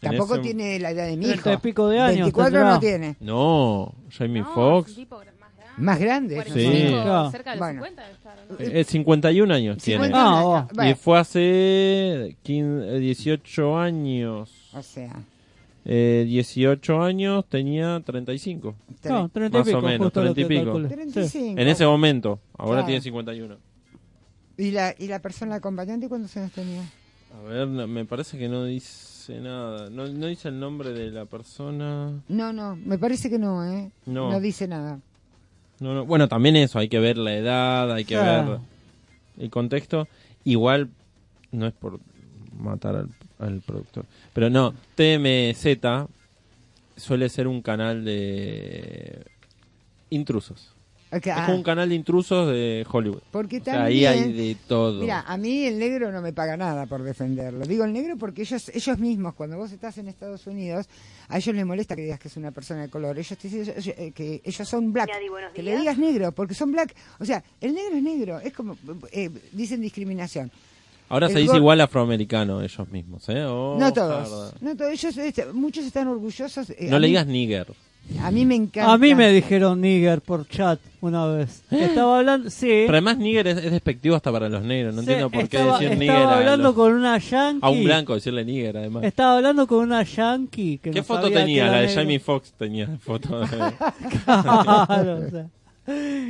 tampoco ese- tiene la edad de mi hijo. y pico de años 24 tendrá. no tiene. No, Jamie No, es Fox. un tipo gra- más grande. Sí. Claro. cerca de los Bueno. 50 debe estar, ¿no? Eh, 51 años 50 tiene. Ah, años. bueno. Y fue hace 15, 18 años. o sea, Eh, 18 años tenía 35. No, 30 y Más o pico, menos, justo lo 30 y pico. calculé. Sí. 35. En ese momento. Ahora Claro. tiene 51. ¿Y la, ¿Y la persona acompañante cuántos años tenía? A ver, no, me parece que no dice nada. No, no dice el nombre de la persona. No, no, me parece que no, ¿eh? No. dice nada. No, no. Bueno, también eso. Hay que ver la edad, hay que Claro. ver el contexto. Igual, no es por matar al, al productor. Pero no, TMZ suele ser un canal de intrusos. Ok, Es ah, como un canal de intrusos de Hollywood. porque O sea, también... ahí hay de todo. Mira, a mí el negro no me paga nada por defenderlo. Digo el negro porque ellos ellos mismos, cuando vos estás en Estados Unidos, a ellos les molesta que digas que es una persona de color. Ellos te dicen ellos- eh, que ellos son black. Que le digas negro, porque son black. O sea, el negro es negro. Es como, eh, dicen discriminación. Ahora el se dice igual afroamericano ellos mismos, ¿eh? Oh, no todos. jarda. No todos. Ellos, este, muchos están orgullosos. eh, No le digas nigger. A mí me encanta. A mí me dijeron nigger por chat una vez. Estaba hablando, sí. Pero además nigger es, es despectivo hasta para los negros. No Sí, entiendo por qué estaba, decir estaba nigger a, hablando los- con una yankee. a un blanco, decirle nigger además. Estaba hablando con una yankee. Que ¿Qué no foto tenía? La de negro. Jamie Foxx tenía foto de... Claro, o sea.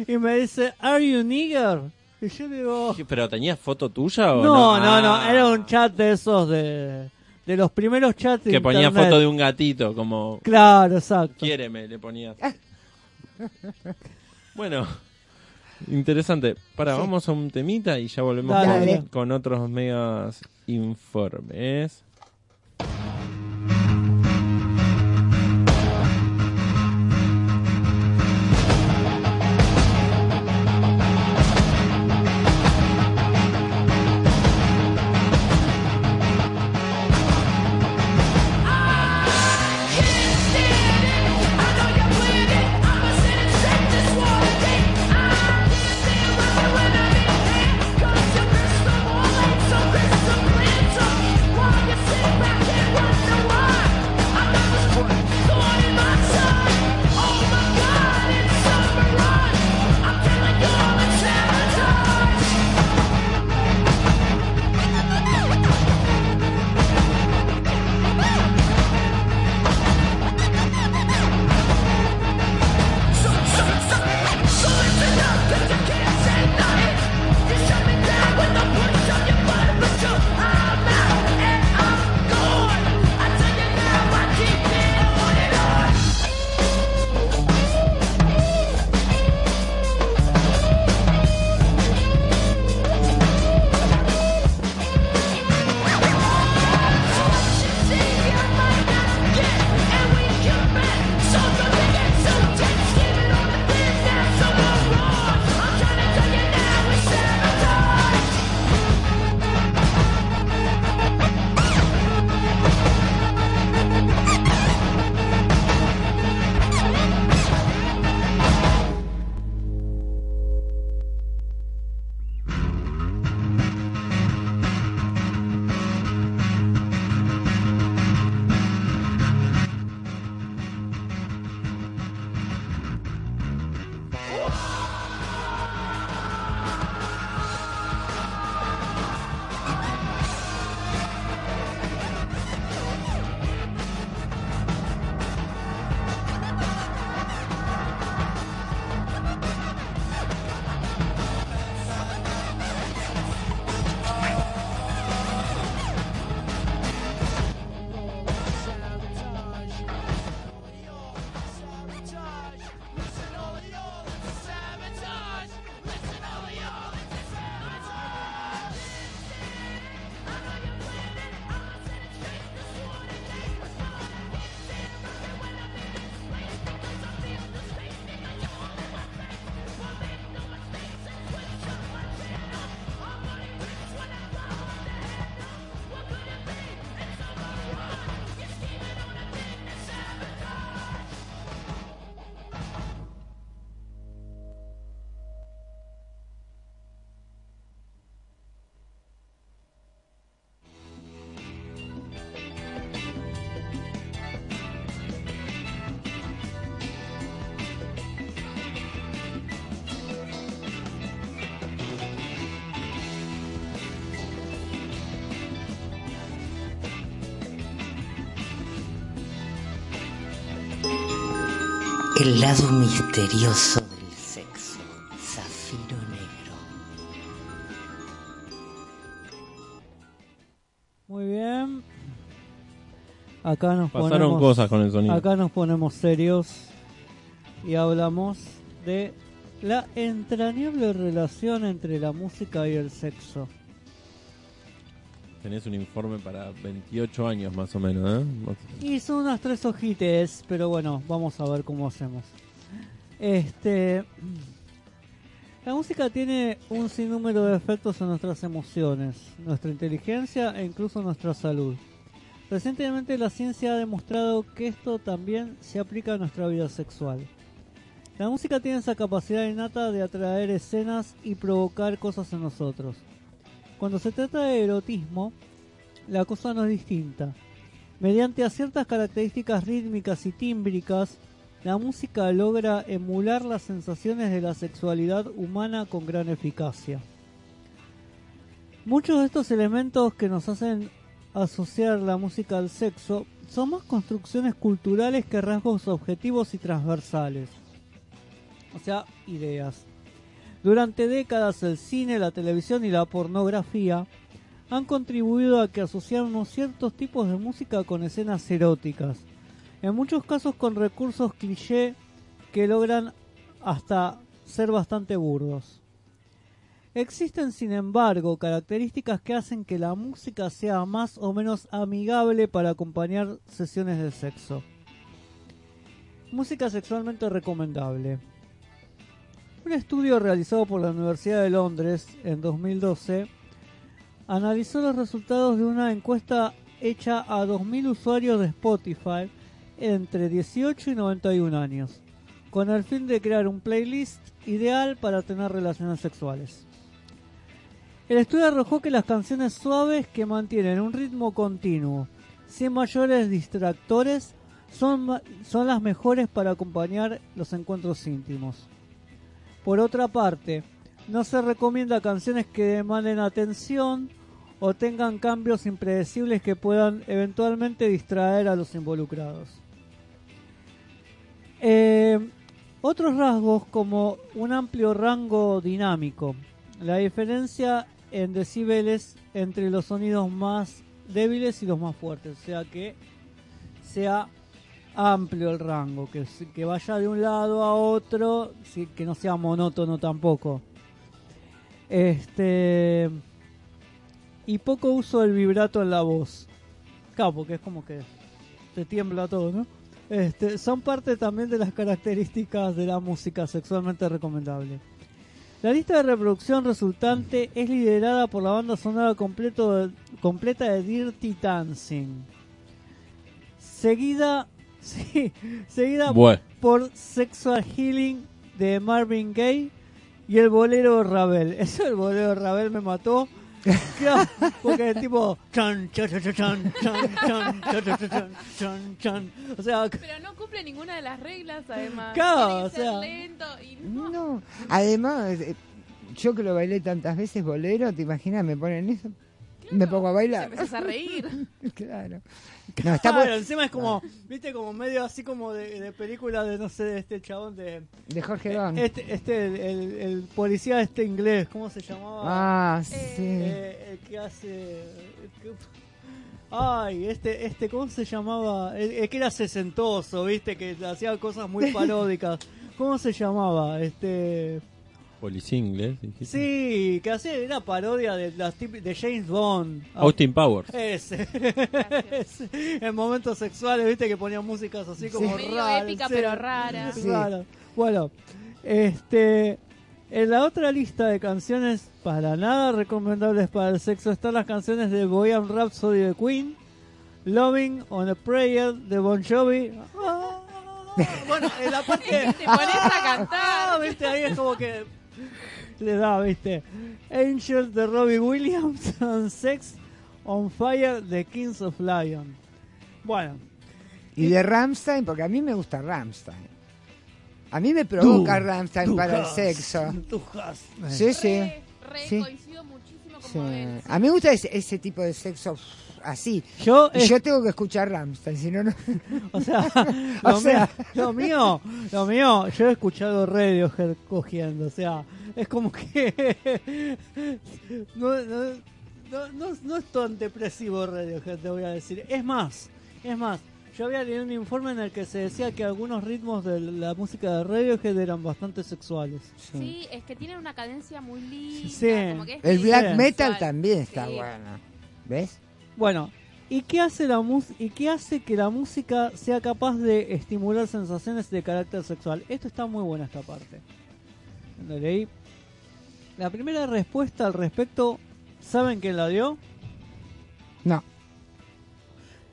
Y me dice, ¿Are you nigger? Y yo digo, ¿Pero tenía foto tuya o no, no? no, no, Ah, era un chat de esos de, de los primeros chats Que ponía internet. foto de un gatito, como... Claro, exacto. Quiéreme, le ponía. bueno, interesante. Para, Sí. vamos a un temita y ya volvemos con otros megas informes. El lado misterioso del sexo. Zafiro negro. Muy bien. Acá nos Pasaron ponemos, cosas con el sonido. Acá nos ponemos serios y hablamos de la entrañable relación entre la música y el sexo. Tenés un informe para 28 años más o menos, ¿eh? Y son unas tres hojites, pero bueno, vamos a ver cómo hacemos. Este. La música tiene un sinnúmero de efectos en nuestras emociones, nuestra inteligencia e incluso nuestra salud. Recientemente la ciencia ha demostrado que esto también se aplica a nuestra vida sexual. La música tiene esa capacidad innata de atraer escenas y provocar cosas en nosotros. Cuando se trata de erotismo, la cosa no es distinta. Mediante ciertas características rítmicas y tímbricas, la música logra emular las sensaciones de la sexualidad humana con gran eficacia. Muchos de estos elementos que nos hacen asociar la música al sexo son más construcciones culturales que rasgos objetivos y transversales. O sea, ideas. Durante décadas el cine, la televisión y la pornografía han contribuido a que asociamos ciertos tipos de música con escenas eróticas, en muchos casos con recursos cliché que logran hasta ser bastante burdos. Existen, sin embargo, características que hacen que la música sea más o menos amigable para acompañar sesiones de sexo. Música sexualmente recomendable. Un estudio realizado por la Universidad de Londres en 2012 analizó los resultados de una encuesta hecha a 2.000 usuarios de Spotify entre 18 y 91 años, con el fin de crear un playlist ideal para tener relaciones sexuales. El estudio arrojó que las canciones suaves que mantienen un ritmo continuo, sin mayores distractores, son, son las mejores para acompañar los encuentros íntimos. Por otra parte, no se recomienda canciones que demanden atención o tengan cambios impredecibles que puedan eventualmente distraer a los involucrados. Eh, otros rasgos como un amplio rango dinámico, la diferencia en decibeles entre los sonidos más débiles y los más fuertes, o sea que sea amplio el rango, que, vaya de un lado a otro, que no sea monótono tampoco. Este y poco uso del vibrato en la voz. Claro, porque es como que te tiembla todo, ¿no? Este, son parte también de las características de la música sexualmente recomendable. La lista de reproducción resultante es liderada por la banda sonora completa de Dirty Dancing. Seguida, sí, seguida Bueno. por Sexual Healing de Marvin Gaye y el bolero Ravel. Eso el bolero Ravel me mató. Claro, porque es tipo chan chan chan chan chan chan chan chan. O sea, Pero no cumple ninguna de las reglas, además. Claro, o sea. lento y no. No, además, eh, yo que lo bailé tantas veces bolero, ¿te imaginas? Me ponen eso, me pongo a Te bailar. empezás a reír. claro. No, está claro, bu- encima es como, viste, como medio así como de, de película de, no sé, de este chabón de... de Jorge Don. Este, este el, el- el policía este inglés, ¿cómo se llamaba? Ah, sí. Eh, el que hace... que- Ay, este, este, ¿cómo se llamaba? El que era sesentoso, viste, que hacía cosas muy paródicas. ¿Cómo se llamaba? Este... Dijiste. Sí, que hacía una parodia de, las de James Bond. Austin Powers. Ese. En momentos sexuales, viste que ponían músicas así como Medio raras. épica, sí, pero rara. Sí. raras. Bueno, este. En la otra lista de canciones para nada recomendables para el sexo están las canciones de Bohemian Rhapsody de Queen, Loving on a Prayer de Bon Jovi. Ah, bueno, en la parte Te pones a Ah, cantar. viste, ahí es como que le da, viste. Angel de Robbie Williams and Sex on Fire de Kings of Lion. Bueno, Y de Ramstein, porque a mí me gusta Ramstein. A mí me provoca Tú, Ramstein tú para el sexo. tú has. Sí, sí. Re, re Sí. coincido muchísimo Sí. como ven. A mí me gusta ese, ese tipo de sexo así. Yo, Y es- yo tengo que escuchar Ramstein, si no, no. o sea, O lo, sea- mío, lo mío, lo mío, yo he escuchado Radiohead cogiendo, o sea, es como que no, no, no, no- no es tan depresivo Radiohead, te voy a decir. Es más, es más, yo había leído un informe en el que se decía que algunos ritmos de la música de Radiohead eran bastante sexuales. Sí, es que tienen una cadencia muy linda. Sí. como que es El black metal también está Sí. bueno. ¿Ves? Bueno, ¿y qué hace la mus y qué hace que la música sea capaz de estimular sensaciones de carácter sexual? Esto está muy buena esta parte. Cuando leí la primera respuesta al respecto, ¿saben quién la dio? No.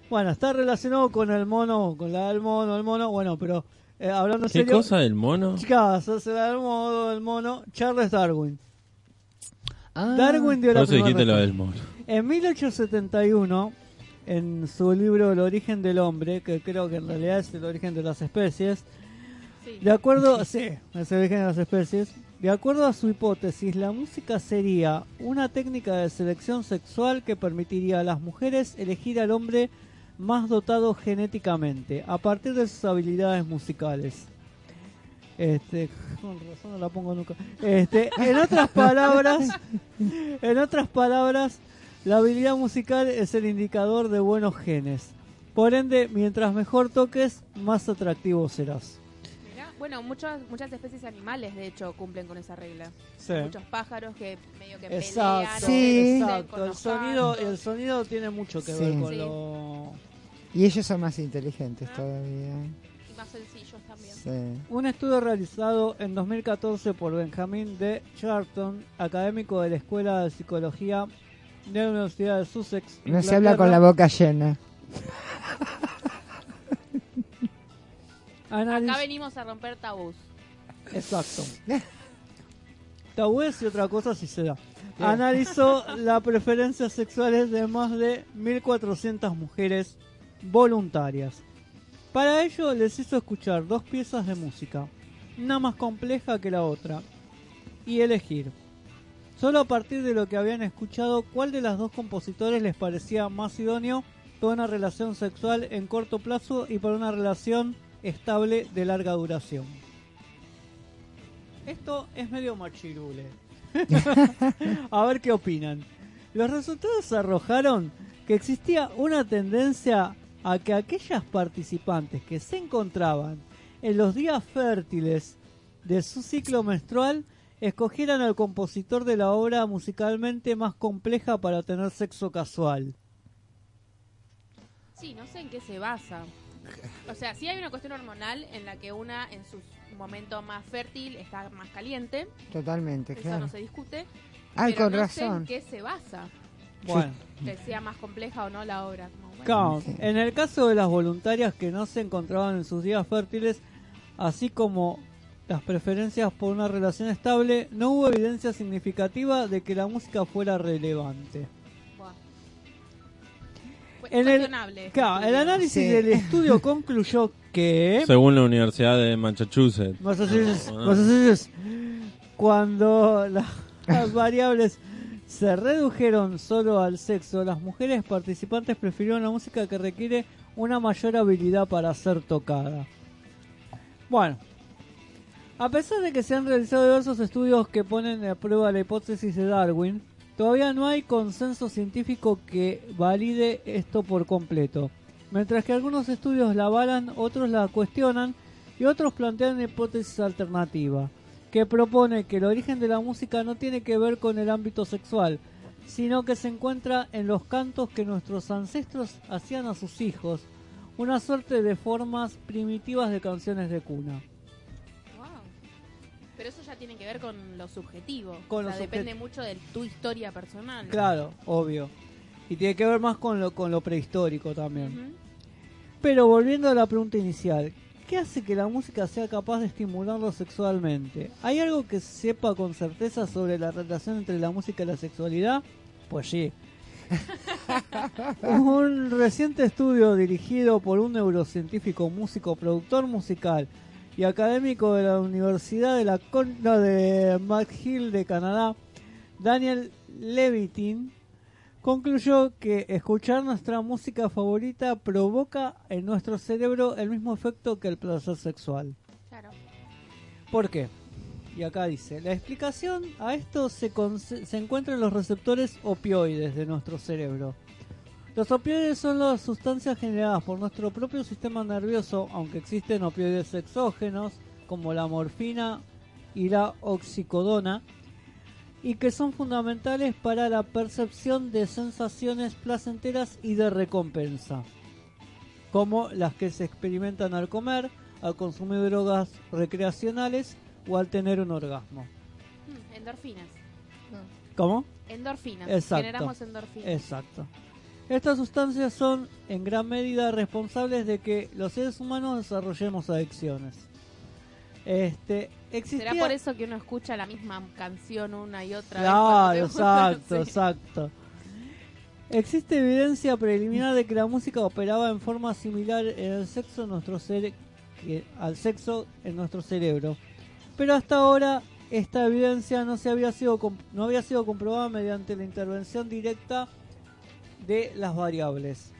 Bueno, está relacionado con el mono, con la del mono, el mono, bueno, pero eh, hablando ¿Qué serio, cosa del mono? chicas, se la del mono, el mono, Charles Darwin. Ah, Darwin dio la primera lo respuesta. del mono. En 1871, en su libro El origen del hombre, que creo que en realidad es el origen de las especies, Sí. de acuerdo, sí, es el origen de las especies, de acuerdo a su hipótesis, la música sería una técnica de selección sexual que permitiría a las mujeres elegir al hombre más dotado genéticamente, a partir de sus habilidades musicales. Este, con razón no la pongo nunca. Este, en otras palabras, en otras palabras, la habilidad musical es el indicador de buenos genes. Por ende, mientras mejor toques, más atractivo serás. Mirá, Bueno, muchas muchas especies animales, de hecho, cumplen con esa regla. Sí. Muchos pájaros que medio que Exacto, pelean. Sí. exacto. con El los sonido, cantos. el sonido tiene mucho que Sí. ver con Sí. lo... Y ellos son más inteligentes Ah. todavía. Y más sencillos también. Sí. Un estudio realizado en 2014 por Benjamin D. Charlton, académico de la Escuela de Psicología de la Universidad de Sussex. No se habla con la boca llena. analiz- Acá venimos a romper tabús. Exacto. Tabúes y otra cosa si se da. Analizó las preferencias sexuales de más de 1.400 mujeres voluntarias. Para ello les hizo escuchar dos piezas de música, una más compleja que la otra, y elegir. Solo a partir de lo que habían escuchado, cuál de las dos compositores les parecía más idóneo para una relación sexual en corto plazo y para una relación estable de larga duración. Esto es medio machirule. a ver qué opinan. Los resultados arrojaron que existía una tendencia a que aquellas participantes que se encontraban en los días fértiles de su ciclo menstrual escogieran al compositor de la obra musicalmente más compleja para tener sexo casual. Sí, no sé en qué se basa. O sea, sí hay una cuestión hormonal en la que una en su momento más fértil está más caliente. Totalmente, Eso claro. no se discute. Ay, pero con no sé en razón. qué se basa. Bueno, Que sea más compleja o no la obra. Como, bueno, Claro, en el caso de las voluntarias que no se encontraban en sus días fértiles, así como las preferencias por una relación estable, no hubo evidencia significativa de que la música fuera relevante. En el- este Claro, el análisis Sí. del estudio concluyó que Según la Universidad de Massachusetts. Massachusetts. Massachusetts, cuando la- las variables se redujeron solo al sexo, las mujeres participantes prefirieron la música que requiere una mayor habilidad para ser tocada. Bueno, a pesar de que se han realizado diversos estudios que ponen a prueba la hipótesis de Darwin, todavía no hay consenso científico que valide esto por completo. Mientras que algunos estudios la avalan, otros la cuestionan y otros plantean hipótesis alternativa, que propone que el origen de la música no tiene que ver con el ámbito sexual, sino que se encuentra en los cantos que nuestros ancestros hacían a sus hijos, una suerte de formas primitivas de canciones de cuna. Pero eso ya tiene que ver con lo subjetivo. Con o sea, depende mucho de tu historia personal. Claro, obvio. Y tiene que ver más con lo, con lo prehistórico también. Ujú. Pero volviendo a la pregunta inicial, ¿qué hace que la música sea capaz de estimularlo sexualmente? ¿Hay algo que se sepa con certeza sobre la relación entre la música y la sexualidad? Pues sí. un reciente estudio dirigido por un neurocientífico, músico, productor musical y académico de la Universidad de la Con- no, de McGill de Canadá, Daniel Levitin concluyó que escuchar nuestra música favorita provoca en nuestro cerebro el mismo efecto que el placer sexual. Claro. ¿Por qué? Y acá dice, la explicación a esto se, se encuentra en los receptores opioides de nuestro cerebro. Los opioides son las sustancias generadas por nuestro propio sistema nervioso, aunque existen opioides exógenos como la morfina y la oxicodona, y que son fundamentales para la percepción de sensaciones placenteras y de recompensa, como las que se experimentan al comer, al consumir drogas recreacionales o al tener un orgasmo. Mm, endorfinas. ¿Cómo? Endorfinas. Exacto. Generamos endorfinas. Exacto. Estas sustancias son en gran medida responsables de que los seres humanos desarrollemos adicciones. Este, existía... ¿Será por eso que uno escucha la misma canción una y otra Claro, vez? gusta? exacto, exacto. Existe evidencia preliminar de que la música operaba en forma similar en el sexo en nuestro cere- que- al sexo en nuestro cerebro. Pero hasta ahora esta evidencia no se había sido no había sido comprobada mediante la intervención directa de las variables.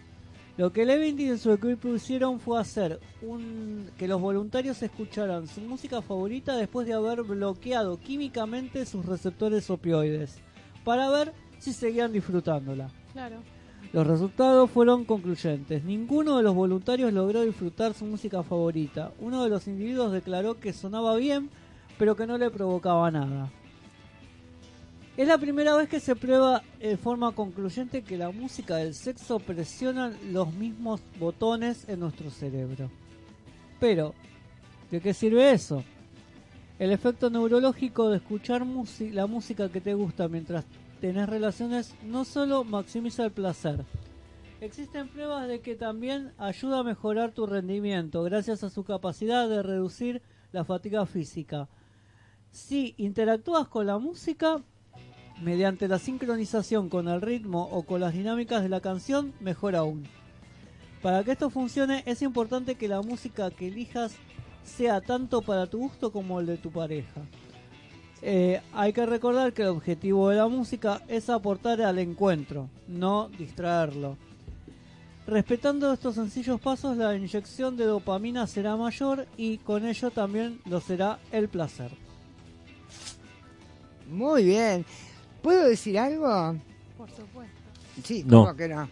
Lo que Levin y su equipo hicieron fue hacer un, que los voluntarios escucharan su música favorita después de haber bloqueado químicamente sus receptores opioides, para ver si seguían disfrutándola. Claro. Los resultados fueron concluyentes. Ninguno de los voluntarios logró disfrutar su música favorita. Uno de los individuos declaró que sonaba bien, pero que no le provocaba nada. Es la primera vez que se prueba de forma concluyente que la música del sexo presiona los mismos botones en nuestro cerebro. Pero, ¿de qué sirve eso? El efecto neurológico de escuchar la música que te gusta mientras tenés relaciones no solo maximiza el placer. Existen pruebas de que también ayuda a mejorar tu rendimiento gracias a su capacidad de reducir la fatiga física. Si interactúas con la música mediante la sincronización con el ritmo o con las dinámicas de la canción, mejor aún. Para que esto funcione es importante que la música que elijas sea tanto para tu gusto como el de tu pareja. Eh, hay que recordar que el objetivo de la música es aportar al encuentro, no distraerlo. Respetando estos sencillos pasos, la inyección de dopamina será mayor y con ello también lo será el placer. Muy bien. ¿Puedo decir algo? Por supuesto. Sí, No. ¿cómo que no?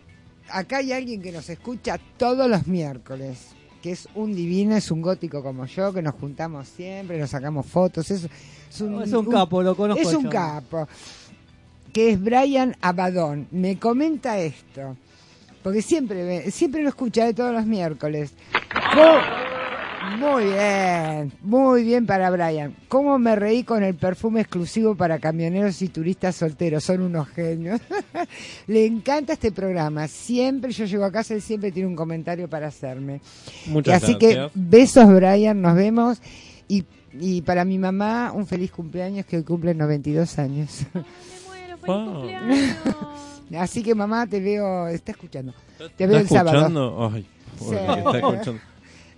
Acá hay alguien que nos escucha todos los miércoles, que es un divino, es un gótico como yo, que nos juntamos siempre, nos sacamos fotos, es, es un, es un capo, lo conozco. Es un yo. capo, que es Brian Abadón. Me comenta esto, porque siempre, ve- siempre lo escucha de todos los miércoles. Co- Muy bien, muy bien para Brian. ¿Cómo me reí con el perfume exclusivo para camioneros y turistas solteros? Son unos genios. Le encanta este programa. Siempre yo llego a casa y siempre tiene un comentario para hacerme. Muchas Así gracias. que besos, Brian, nos vemos. Y, y para mi mamá, un feliz cumpleaños que hoy cumple 92 años. Ay, me muero, feliz Wow. cumpleaños. Así que mamá, te veo, está escuchando. Te ¿Está veo el sábado. escuchando? Ay, pobre, Sí. está escuchando.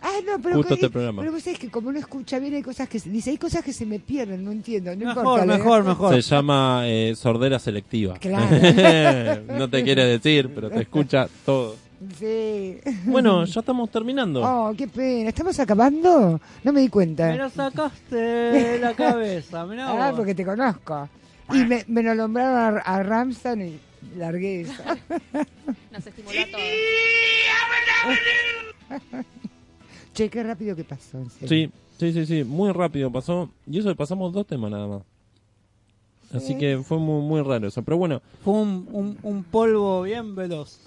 Ah, no, pero, Justo que- este programa. pero vos sabés que como no escucha bien hay cosas que se, dice, hay cosas que se me pierden, no entiendo, no Mejor, importa. le- mejor, mejor. Se llama eh, sordera selectiva. Claro. no te quiere decir, pero te escucha todo. Sí. Bueno, ya estamos terminando. Oh, qué pena. ¿Estamos acabando? No me di cuenta. Me lo sacaste de la cabeza, mirá Ah, vos. porque te conozco. Y me, me lo nombraron a, a Ramstan y largué eso. Nos estimuló a todos. Che, qué rápido que pasó. en serio. Sí, sí, sí, sí, muy rápido pasó. Y eso pasamos dos temas nada más. Así que fue muy, muy raro eso. Pero bueno, Fue un, un- un polvo bien veloz.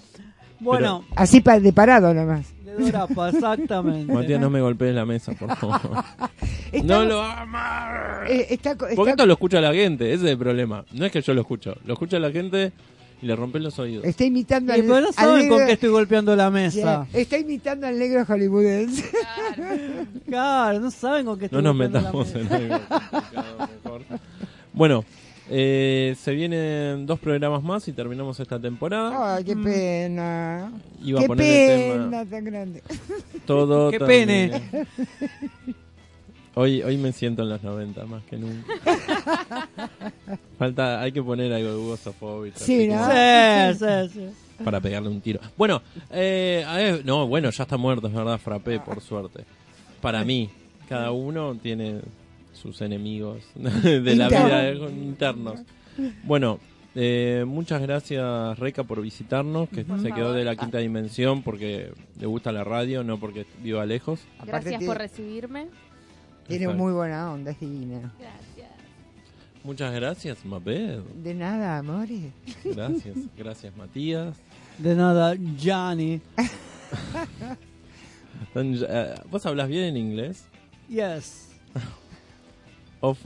Bueno, Así pa- de parado nomás. de Dorapa, exactamente. Matías, no me golpees la mesa, por favor. No lo amas. eh, está, Porque esto lo escucha la gente, ese es el problema. No es que yo lo escucho, lo escucha la gente y le rompes los oídos. está imitando al, pero no al saben negro- con qué estoy golpeando la mesa. Yeah, Está imitando al negro hollywoodense. Claro. Claro, no saben con qué estoy No nos golpeando la metamos en algo complicado, mejor. Bueno, eh, se vienen dos programas más y terminamos esta temporada. Ay, qué pena. Iba a qué el pena tema tan grande. todo. Qué pene. Hoy, hoy me siento en los 90 más que nunca. Falta, hay que poner algo de Hugo Sofovich. Sí, ¿no? Sí, sí, sí. Para pegarle un tiro. Bueno, eh, a ver, no, bueno, ya está muerto, es verdad, Frappé, por suerte. Para mí, cada uno tiene sus enemigos de la vida eh, internos. Bueno, eh, muchas gracias, Reika, por visitarnos, que Por se quedó de la quinta dimensión porque le gusta la radio, no porque viva lejos. Gracias por recibirme. Tiene Exacto. muy buena onda, es divina. Gracias. Muchas gracias, Mabel. De nada, amores. Gracias, gracias, Matías. De nada, Johnny. Eh, ¿Vos hablas bien en inglés? Yes. Of,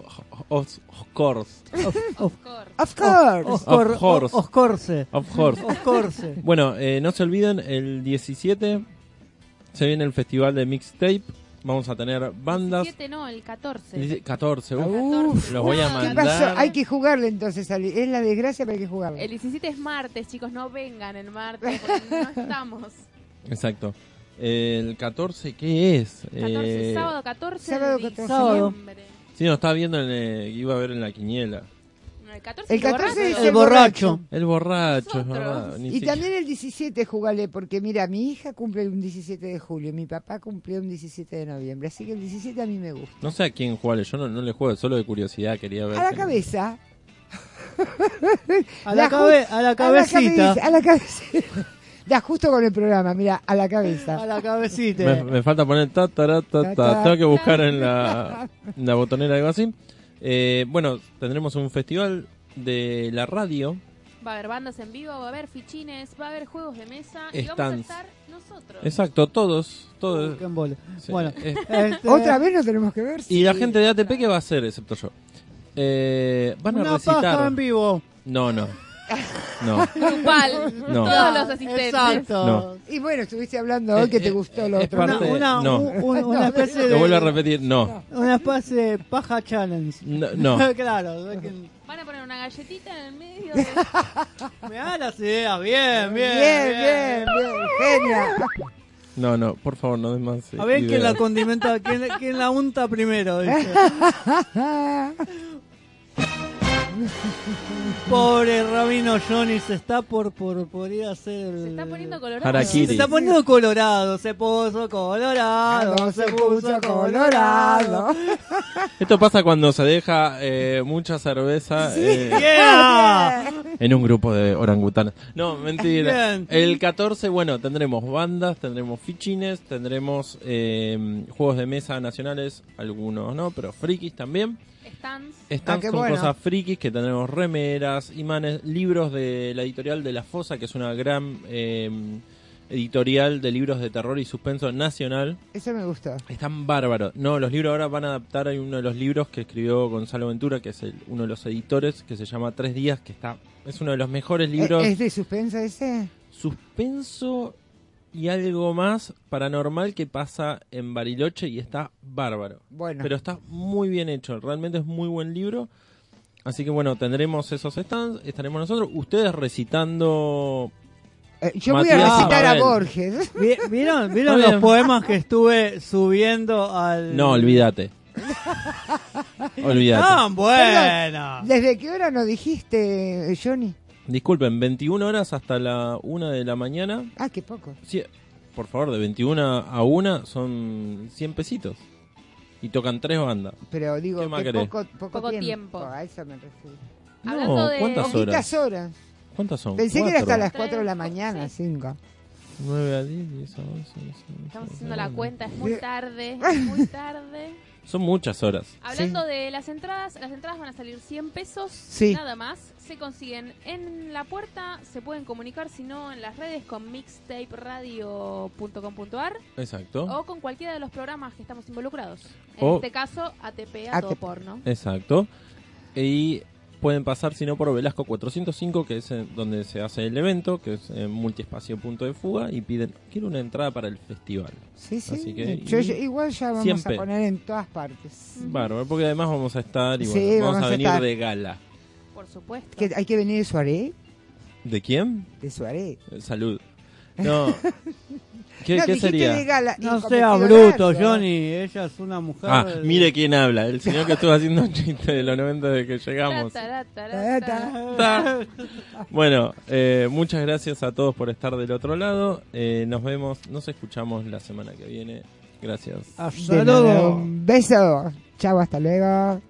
of, of course. Of, of. Of course. of, cour- Of course. of course. Of course. Of course. Bueno, eh, no se olviden, el 17 se viene el festival de mixtape. Vamos a tener bandas. 17 no, el 14. Dice 14, uf, Uf, los voy a ¿qué ¿Qué mandar. pasó? Hay que jugarle entonces. Ali. Es la desgracia, pero hay que jugarle. El 17 es martes, chicos, no vengan el martes porque no estamos. Exacto. El 14, ¿qué es? 14, Eh, sábado 14 sábado de 14. Sábado. diciembre. Sí, no, estaba viendo, en, eh, iba a ver en la quiniela. El 14, El 14 es El borracho. El borracho, es Nosotros. verdad. Ni Y siquiera- también el 17 jugale, porque mira, mi hija cumple un 17 de julio, mi papá cumplió un 17 de noviembre, así que el 17 a mí me gusta. No sé a quién jugarle, yo no, no le juego, solo de curiosidad quería ver. A la cabeza. A la, La cabe- a la A cabecita. cabeza. A la cabeza. Da justo con el programa, mira, a la A cabeza. la cabecita. Me, me falta poner ta, ta, ta, ta, ta. Tengo que buscar en la, en la botonera algo así. Eh, bueno, tendremos un festival de la radio. Va a haber bandas en vivo, va a haber fichines, va a haber juegos de mesa y vamos a Stands. estar nosotros. Exacto, todos. todos sí, Bueno, eh, este, Otra vez no tenemos que ver. y la gente de ATP, ¿qué va a hacer, excepto yo? Eh, van a una recitar. paja en vivo. No, no. No. Grupal, No. todos los asistentes. Exacto. No. Y bueno, estuviste hablando hoy que Eh, te eh, gustó lo es otro. parte- Una, una, no. un- un- una especie Lo vuelvo a de repetir, no. una especie de paja challenge. No. no. claro, es que Van a poner una galletita en el medio. de- me da las ideas, bien, bien. Bien, bien, bien, genia. No, no, por favor, no des más. eh, A ver quién la condimenta, quién, quién la unta primero. dice. Pobre Rabino Johnny se está por, por, por ir a hacer el... Se está poniendo colorado. Harakiri. Se está poniendo colorado, se puso colorado, No se puso colorado. Esto pasa cuando se deja eh, mucha cerveza eh, Yeah. en un grupo de orangutanes. No, mentira. Bien. El 14, bueno, tendremos bandas, tendremos fichines, tendremos eh, juegos de mesa nacionales, algunos no, pero frikis también. Stands. Están Ah, bueno. cosas frikis que tendremos remeras, imanes, libros de la editorial de La Fosa, que es una gran eh, editorial de libros de terror y suspenso nacional. Eso me gustó. Están bárbaros. No, los libros ahora van a adaptar. Hay uno de los libros que escribió Gonzalo Ventura, que es el- uno de los editores, que se llama Tres Días, que está es uno de los mejores libros. ¿Es de suspensa ese? Suspenso y algo más paranormal que pasa en Bariloche y está bárbaro. Bueno. Pero está muy bien hecho. Realmente es muy buen libro. Así que bueno, tendremos esos stands. Estaremos nosotros. Ustedes recitando. Eh, yo voy a recitar a. Borges. Vi- ¿Vieron, vieron los poemas que estuve subiendo al... No, olvídate. olvídate. ¡Tan buena! ¿Desde qué hora nos dijiste, Johnny? Disculpen, 21 horas hasta la 1 de la mañana. Ah, qué poco. Sí, por favor, de 21 a 1 son 100 pesitos. Y tocan tres bandas. Pero digo, ¿Qué más que poco, poco, Poco tiempo. tiempo. A eso me refiero. Hablando no, de- ¿cuántas horas? Horas. ¿Cuántas son? Pensé que era hasta Cuatro. las 4 de la mañana, sí. 5. 9 a 10, 10 a 11, 11, 11, Estamos 11, haciendo la 11. cuenta, es muy tarde, es muy tarde. Son muchas horas. Hablando de las entradas, las entradas van a salir 100 pesos, Sí. nada más. Se consiguen en la puerta, se pueden comunicar, si no, en las redes con mixtaperadio.com.ar Exacto. o con cualquiera de los programas que estamos involucrados. En O- este caso, ATP a todo porno. Exacto. Y pueden pasar, si no, por Velasco 405, que es en donde se hace el evento, que es en multiespacio punto de fuga, y piden, quiero una entrada para el festival. Sí, sí. Así que- Yo- yo- igual ya vamos Siempre. a poner en todas partes. Bárbaro, porque además vamos a estar y Sí, vamos, vamos a a venir estar. de gala. Por supuesto. Que hay que venir de Suaré. ¿De quién? De Suaré. Eh, Salud. No. ¿Qué, No, qué sería? No sea bruto, largo. Johnny. Ella es una mujer. Ah, mire quién habla. El señor que estuvo haciendo un chiste de los 90 de que llegamos. Bueno, eh, muchas gracias a todos por estar del otro lado. Eh, nos vemos, nos escuchamos la semana que viene. Gracias. Hasta luego. Un beso. Chao, hasta luego.